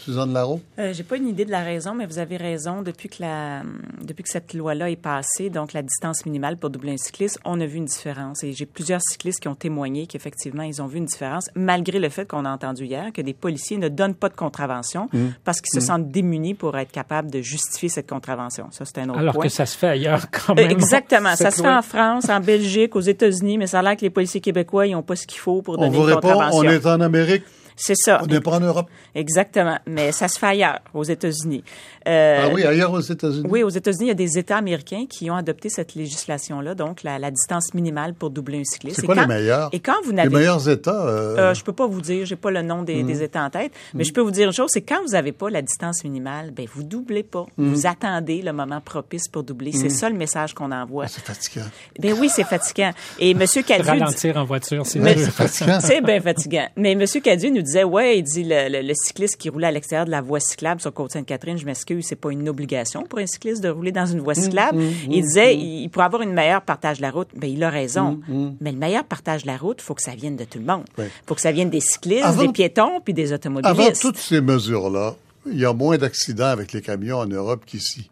Suzanne Larreau? Euh, J'ai pas une idée de la raison, mais vous avez raison. Depuis que, la, depuis que cette loi-là est passée, donc la distance minimale pour doubler un cycliste, on a vu une différence. Et j'ai plusieurs cyclistes qui ont témoigné qu'effectivement, ils ont vu une différence, malgré le fait qu'on a entendu hier que des policiers ne donnent pas de contravention mmh. parce qu'ils se mmh. sentent démunis pour être capables de justifier cette contravention. Ça, c'est un autre Alors point. que ça se fait ailleurs quand même. exactement. Ça se fait en France, en Belgique, aux États-Unis, mais ça a l'air que les policiers québécois, ils n'ont pas ce qu'il faut pour donner on vous une répond, On est en Amérique. C'est ça. On n'est pas en Europe. Exactement. Mais ça se fait ailleurs, aux États-Unis. Euh, ah oui, ailleurs aux États-Unis? Oui, aux États-Unis, il y a des États américains qui ont adopté cette législation-là, donc la, distance minimale pour doubler un cycliste. C'est quoi les meilleurs? Et quand vous n'avez... Les meilleurs États? Euh... Euh, je peux pas vous dire, j'ai pas le nom des, mhm. États en tête, mais je peux vous dire une chose, c'est quand vous n'avez pas la distance minimale, ben vous doublez pas. Mhm. Vous attendez le moment propice pour doubler. C'est mhm. ça le message qu'on envoie. Ah, c'est fatigant. Ben oui, c'est fatigant. Et M. Cadieux... Ralentir en voiture, c'est fatigant. C'est bien fatigant. Mais M. Cadieux nous disait, ouais, il dit le, cycliste qui roulait à l'extérieur de la voie cyclable sur Côte-Sainte-Catherine, je m'excuse, c'est pas une obligation pour un cycliste de rouler dans une voie mmh, cyclable. Mmh, mmh, il disait, il, pourrait avoir une meilleure partage de la route. Ben, il a raison. Mais le meilleur partage de la route, il faut que ça vienne de tout le monde. Il faut que ça vienne des cyclistes, des piétons, puis des automobilistes. Avant toutes ces mesures-là, il y a moins d'accidents avec les camions en Europe qu'ici.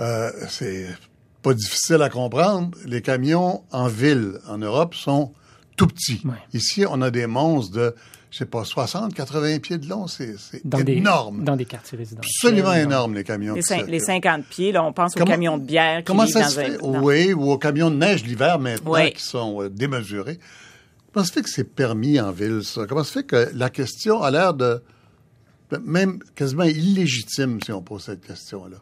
Euh, c'est pas difficile à comprendre. Les camions en ville en Europe sont tout petits. Ici, on a des monstres de je sais pas, 60, 80 pieds de long, c'est énorme. dans des quartiers résidentiels. Absolument énorme, les camions. Les, 50 pieds, là, on pense aux camions de bière. Qui comment ça se fait? Oui, ou aux camions de neige l'hiver maintenant, qui sont euh, démesurés. Comment se fait que c'est permis en ville, ça? Comment se fait que la question a l'air de même quasiment illégitime si on pose cette question-là?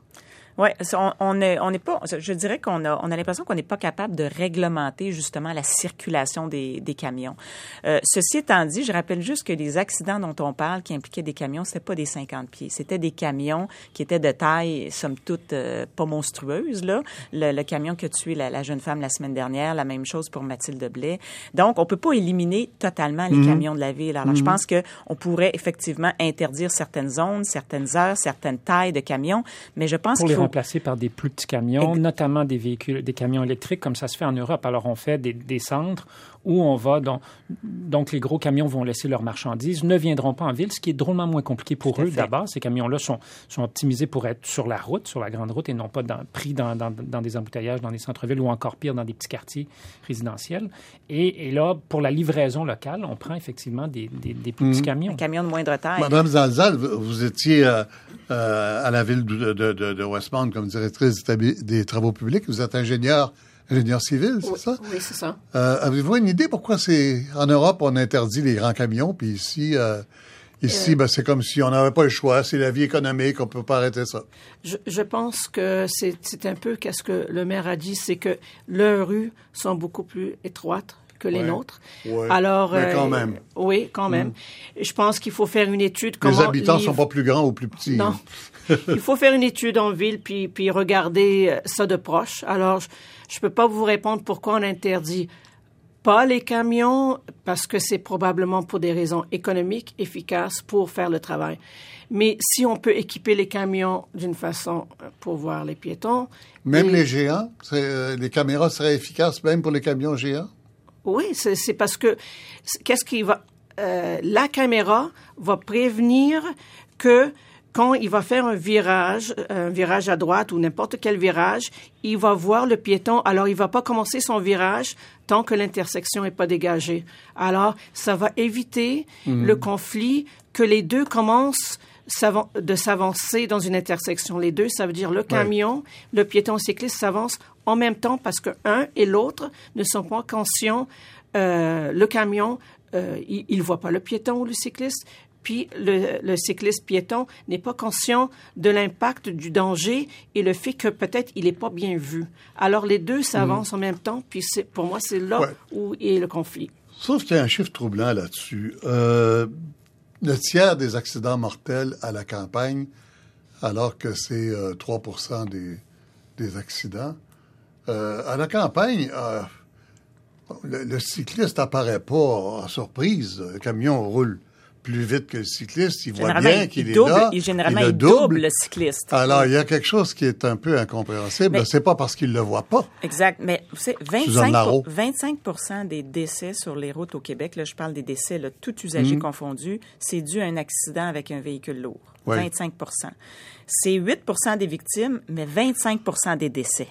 Oui, on, on est, on n'est pas. Je dirais qu'on a, on a l'impression qu'on n'est pas capable de réglementer justement la circulation des, des camions. Euh, ceci étant dit, je rappelle juste que les accidents dont on parle, qui impliquaient des camions, c'était pas des 50 pieds, c'était des camions qui étaient de taille, somme toute, euh, pas monstrueuse là. Le, le, camion qui a tué la, la, jeune femme la semaine dernière, la même chose pour Mathilde Blais. Donc, on peut pas éliminer totalement les mmh. camions de la ville. Alors, mmh. je pense que on pourrait effectivement interdire certaines zones, certaines heures, certaines tailles de camions, mais je pense qu'il faut remplacés par des plus petits camions, notamment des véhicules, des camions électriques, comme ça se fait en Europe. Alors, on fait des, des centres où on va. Donc, donc, les gros camions vont laisser leurs marchandises, ne viendront pas en ville, ce qui est drôlement moins compliqué pour eux d'abord. Ces camions-là sont, sont optimisés pour être sur la route, sur la grande route, et non pas dans, pris dans, dans, dans, des embouteillages, dans des centres-villes ou encore pire, dans des petits quartiers résidentiels. Et, et, là, pour la livraison locale, on prend effectivement des, des, des plus petits mmh. camions. Un camion de moindre taille. Madame Zalzal, vous étiez euh, euh, à la ville de, de, de, de Westmount comme directrice des travaux publics. Vous êtes ingénieur ingénieur civil, c'est oui, ça? Oui, c'est ça. Euh, Avez-vous une idée pourquoi c'est en Europe on interdit les grands camions, puis ici, euh, ici, euh, ben, c'est comme si on n'avait pas le choix, c'est la vie économique, on peut pas arrêter ça. Je, je pense que c'est un peu qu'est-ce que le maire a dit, c'est que leurs rues sont beaucoup plus étroites que les ouais. nôtres. Ouais. Alors, Mais quand même. oui, quand même. Mm. Je pense qu'il faut faire une étude. Comment les habitants les... sont pas plus grands ou plus petits. Non. Il faut faire une étude en ville puis puis regarder ça de proche. Alors, je ne peux pas vous répondre pourquoi on interdit pas les camions parce que c'est probablement pour des raisons économiques efficaces pour faire le travail. Mais si on peut équiper les camions d'une façon pour voir les piétons. Même et... les géants, euh, les caméras seraient efficaces même pour les camions géants? Oui, c'est parce que qu'est-ce qui va. Euh, la caméra va prévenir que quand il va faire un virage, un virage à droite ou n'importe quel virage, il va voir le piéton. Alors, il va pas commencer son virage tant que l'intersection n'est pas dégagée. Alors, ça va éviter mmh. le conflit que les deux commencent de s'avancer dans une intersection. Les deux, ça veut dire le camion, ouais. le piéton cycliste s'avance en même temps parce que un et l'autre ne sont pas conscients. Euh, le camion, euh, il ne voit pas le piéton ou le cycliste, puis le, le cycliste piéton n'est pas conscient de l'impact du danger et le fait que peut-être il n'est pas bien vu. Alors les deux s'avancent mmh. en même temps, puis pour moi c'est là ouais. où est le conflit. Sauf qu'il y a un chiffre troublant là-dessus. Euh, le tiers des accidents mortels à la campagne, alors que c'est euh, 3 des, des accidents. Euh, à la campagne, euh, le, cycliste apparaît pas en surprise. Le camion roule plus vite que le cycliste, il voit bien qu'il est là. Il, généralement, il, il double. double le cycliste. Alors, il y a quelque chose qui est un peu incompréhensible. C'est pas parce qu'il le voit pas. Exact. Mais vous savez, 25, pour, 25 des décès sur les routes au Québec, là, je parle des décès, là, tout usager mmh. confondu, c'est dû à un accident avec un véhicule lourd. Oui. 25% C'est 8% des victimes, mais 25% des décès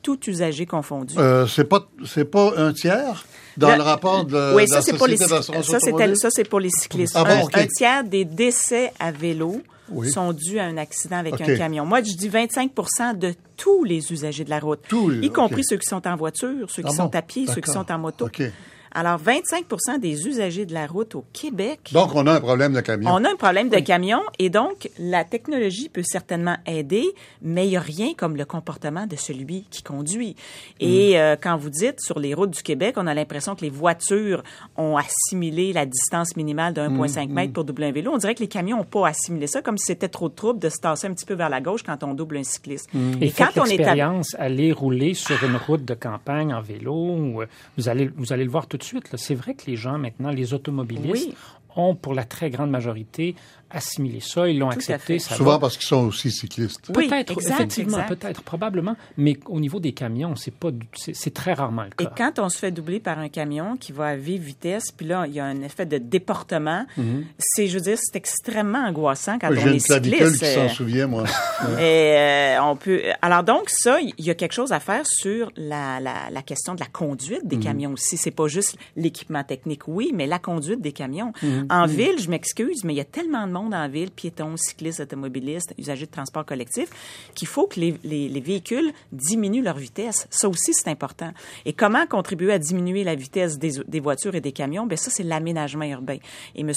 tout usager confondu. Euh, c'est pas c'est pas un tiers? Dans le, le rapport de oui, de ça la c'est pour les ça c'est pour les cyclistes. Ah bon, un, okay. un, tiers des décès à vélo oui. sont dus à un accident avec okay. un camion. Moi, je dis 25% de tous les usagers de la route, tous y compris okay. ceux qui sont en voiture, ceux qui ah sont à pied, ceux qui sont en moto. Alors, 25% des usagers de la route au Québec. Donc, on a un problème de camion. On a un problème de camion et donc, la technologie peut certainement aider, mais il n'y a rien comme le comportement de celui qui conduit. Et mm. euh, quand vous dites sur les routes du Québec, on a l'impression que les voitures ont assimilé la distance minimale de 1,5 mm. mètre pour doubler un vélo. On dirait que les camions n'ont pas assimilé ça, comme si c'était trop de trouble de se tasser un petit peu vers la gauche quand on double un cycliste. Mm. Et, et quand on est à... aller rouler sur une route de campagne en vélo, vous allez, vous allez le voir tout de suite. C'est vrai que les gens maintenant, les automobilistes, oui. ont pour la très grande majorité assimilé ça, ils l'ont accepté. Ça Souvent va. parce qu'ils sont aussi cyclistes. Oui, peut-être, effectivement, peut-être, probablement, mais au niveau des camions, c'est pas, c'est très rarement le cas. Et quand on se fait doubler par un camion qui va à vive vitesse, puis là, il y a un effet de déportement, mm -hmm. c'est, je veux dire, c'est extrêmement angoissant quand oui, on est cycliste. qui s'en souvient, moi. Et euh, on peut. Alors donc ça, il y a quelque chose à faire sur la, la, la question de la conduite des mm -hmm. camions aussi. C'est pas juste l'équipement technique, oui, mais la conduite des camions. Mm -hmm. En ville, je m'excuse, mais il y a tellement de monde en ville, piétons, cyclistes, automobilistes, usagers de transport collectif, qu'il faut que les, les, les, véhicules diminuent leur vitesse. Ça aussi, c'est important. Et comment contribuer à diminuer la vitesse des, des voitures et des camions? Ben ça, c'est l'aménagement urbain. Et M.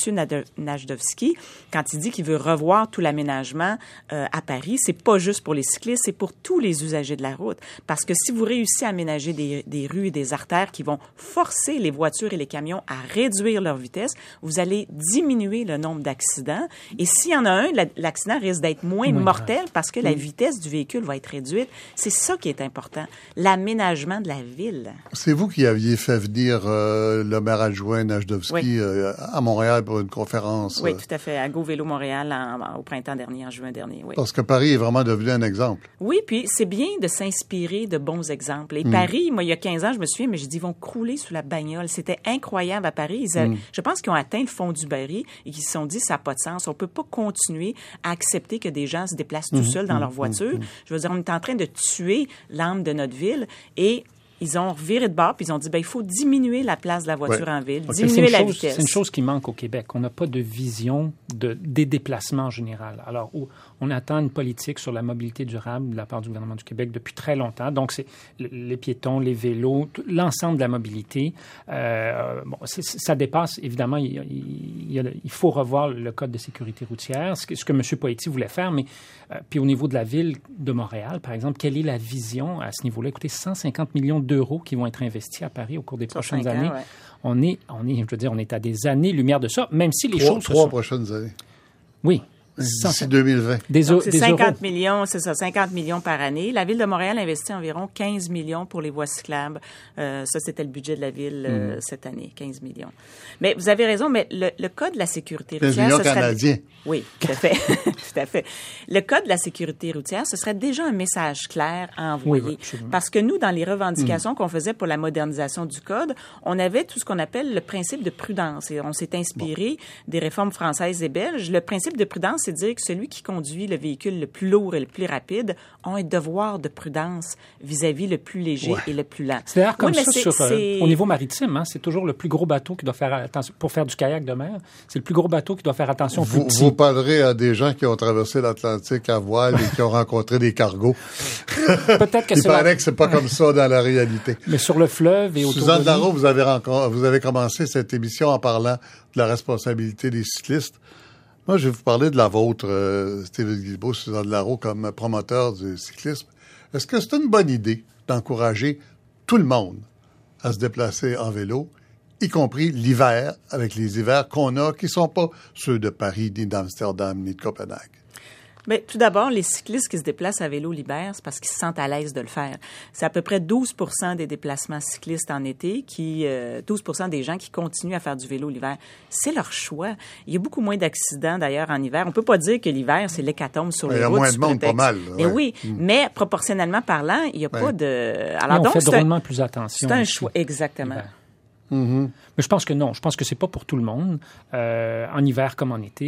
Najdowski, quand il dit qu'il veut revoir tout l'aménagement euh, à Paris, c'est pas juste pour les cyclistes, c'est pour tous les usagers de la route. Parce que si vous réussissez à aménager des, des rues et des artères qui vont forcer les voitures et les camions à réduire leur vitesse, vous allez diminuer le nombre d'accidents. Et s'il y en a un, l'accident risque d'être moins oui, mortel parce que la vitesse du véhicule va être réduite. C'est ça qui est important, l'aménagement de la ville. C'est vous qui aviez fait venir euh, le maire adjoint Najdowski oui. euh, à Montréal pour une conférence. Oui, tout à fait, à Go Vélo Montréal en, au printemps dernier, en juin dernier. Oui. Parce que Paris est vraiment devenu un exemple. Oui, puis c'est bien de s'inspirer de bons exemples. Et mm. Paris, moi, il y a 15 ans, je me souviens, mais je dis, ils vont crouler sous la bagnole. C'était incroyable à Paris. Ils, mm. Je pense qu'ils ont atteint le fond du baril et qu'ils se sont dit, ça n'a pas de sens. On peut pas continuer à accepter que des gens se déplacent tout Mm-hmm. seuls dans leur voiture. Je veux dire, on est en train de tuer l'âme de notre ville et ils ont viré de bord puis ils ont dit ben il faut diminuer la place de la voiture ouais. en ville, okay. diminuer la chose, vitesse. C'est une chose qui manque au Québec. On n'a pas de vision de, des déplacements en général. Alors, on attend une politique sur la mobilité durable de la part du gouvernement du Québec depuis très longtemps. Donc, c'est les piétons, les vélos, l'ensemble de la mobilité. Euh, bon, ça dépasse, évidemment, il, il, il, il, faut revoir le code de sécurité routière, ce que, ce que M. Poitiers voulait faire, mais euh, puis au niveau de la ville de Montréal, par exemple, quelle est la vision à ce niveau-là? Écoutez, 150 millions d'euros qui vont être investis à Paris au cours des prochaines années. Ans, ouais. On est, on est, je veux dire, on est à des années-lumière de ça, même si les trois, choses. Trois sont... prochaines années. Oui. D'ici 2020. Des, c'est 50 euros. millions, c'est ça, 50 millions par année. La ville de Montréal investit environ 15 millions pour les voies cyclables. Euh, ça, c'était le budget de la ville euh, mmh. cette année, 15 millions. Mais vous avez raison, mais le, le code de la sécurité routière... 15 millions canadiens. Oui, tout à fait. tout à fait. Le code de la sécurité routière, ce serait déjà un message clair à envoyer. Oui, parce que nous, dans les revendications mmh. qu'on faisait pour la modernisation du code, on avait tout ce qu'on appelle le principe de prudence. Et on s'est inspiré bon. des réformes françaises et belges. Le principe de prudence, c'est de dire que celui qui conduit le véhicule le plus lourd et le plus rapide a un devoir de prudence vis-à-vis -vis le plus léger ouais. et le plus lent. C'est d'ailleurs comme oui, ça sur, euh, au niveau maritime. Hein, c'est toujours le plus gros bateau qui doit faire attention pour faire du kayak de mer. C'est le plus gros bateau qui doit faire attention. Vous, vous parlerez à des gens qui ont traversé l'Atlantique à voile et qui ont rencontré des cargos. Peut-être que Il paraît que c'est pas comme ça dans la réalité. Mais sur le fleuve et autour Suzanne de Darrow, vous avez, vous avez commencé cette émission en parlant de la responsabilité des cyclistes. Je vais vous parler de la vôtre, euh, Steven Guilbeault, Suzanne Larreau, comme promoteur du cyclisme. Est-ce que c'est une bonne idée d'encourager tout le monde à se déplacer en vélo, y compris l'hiver, avec les hivers qu'on a, qui ne sont pas ceux de Paris, ni d'Amsterdam, ni de Copenhague? Mais tout d'abord, les cyclistes qui se déplacent à vélo l'hiver, c'est parce qu'ils se sentent à l'aise de le faire. C'est à peu près 12 des déplacements cyclistes en été, qui euh, 12 des gens qui continuent à faire du vélo l'hiver. C'est leur choix. Il y a beaucoup moins d'accidents d'ailleurs en hiver. On peut pas dire que l'hiver c'est l'hécatombe sur les routes. Il y a moins de monde, pas mal. Mais ouais. oui, mmh. mais proportionnellement parlant, il n'y a ouais. pas de. Alors mais on donc fait drôlement un, plus attention. C'est un choix, exactement. Hiver. Mm -hmm. Mais je pense que non. Je pense que c'est pas pour tout le monde. Euh, en hiver comme en été,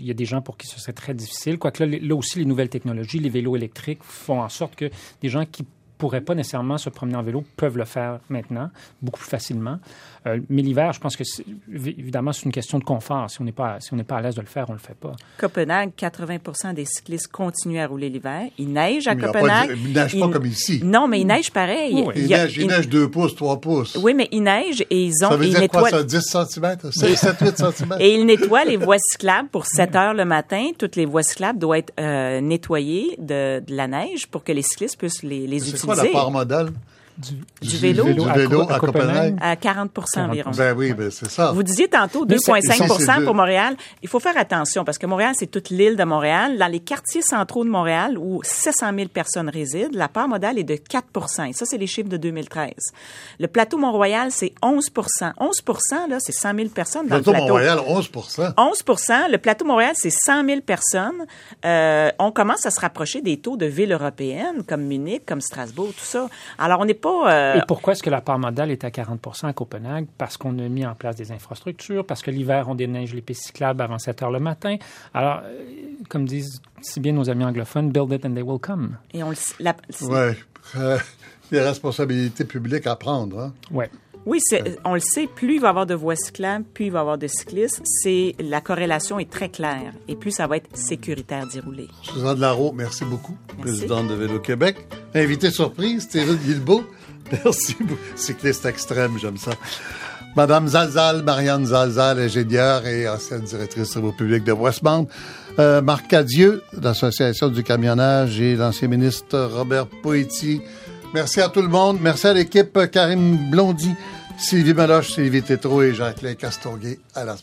il y a des gens pour qui ce serait très difficile. Quoique là, là aussi, les nouvelles technologies, les vélos électriques font en sorte que des gens qui pourraient pas nécessairement se promener en vélo peuvent le faire maintenant, beaucoup plus facilement. Euh, mais l'hiver, je pense que évidemment c'est une question de confort. Si on n'est pas si on n'est pas à l'aise de le faire, on le fait pas. Copenhague, 80% des cyclistes continuent à rouler l'hiver. Il neige à mais Copenhague. Il, neige pas il... comme ici. Non, mais il neige pareil. Oui, il, il, neige, il, neige 2 pouces, 3 pouces. Oui, mais il neige et ils ont. Ça veut dire nettoient... quoi ça, 10 cm, 7, 8 cm. Et ils nettoient les voies cyclables pour 7 heures le matin. Toutes les voies cyclables doivent être euh, nettoyées de, de, la neige pour que les cyclistes puissent les, les utiliser. Quoi la part modale? Du, du, vélo, du vélo à, à, Copenhague. À 40, 40 environ. Ben oui, ben c'est ça. Vous disiez tantôt 2,5% pour Montréal. Il faut faire attention parce que Montréal, c'est toute l'île de Montréal. Dans les quartiers centraux de Montréal, où 700 000 personnes résident, la part modale est de 4 Et ça, c'est les chiffres de 2013. Le plateau Mont-Royal, c'est 11% 11% là, c'est 100 000 personnes dans le plateau. plateau Mont-Royal, 11 11 Le plateau Montréal, c'est 100 000 personnes. Euh, on commence à se rapprocher des taux de villes européennes comme Munich, comme Strasbourg, tout ça. Alors, on n'est pas... Euh, pourquoi est-ce que la part modale est à 40% à Copenhague? Parce qu'on a mis en place des infrastructures, parce que l'hiver, on déneige les pistes cyclables avant 7 heures le matin. Alors, euh, comme disent si bien nos amis anglophones, build it and they will come. Et on la... Oui. Euh, des responsabilités publiques à prendre. Hein? Oui. Oui, on le sait, plus il va y avoir de voies cyclables, plus il va y avoir de cyclistes. C'est la corrélation est très claire et plus ça va être sécuritaire d'y rouler. Suzanne Larreau, merci beaucoup, présidente de Vélo Québec. Invité surprise, Thierry Guilbeault. Merci beaucoup. Cycliste extrême, j'aime ça. Madame Zalzal, Marianne Zalzal, ingénieure et ancienne directrice service public de Westmount. Euh, Marc Cadieux, l'Association du camionnage et l'ancien ministre Robert Poetti. Merci à tout le monde. Merci à l'équipe Karim Blondy, Sylvie Maloche, Sylvie Tétrault et Jacqueline Castonguay. À la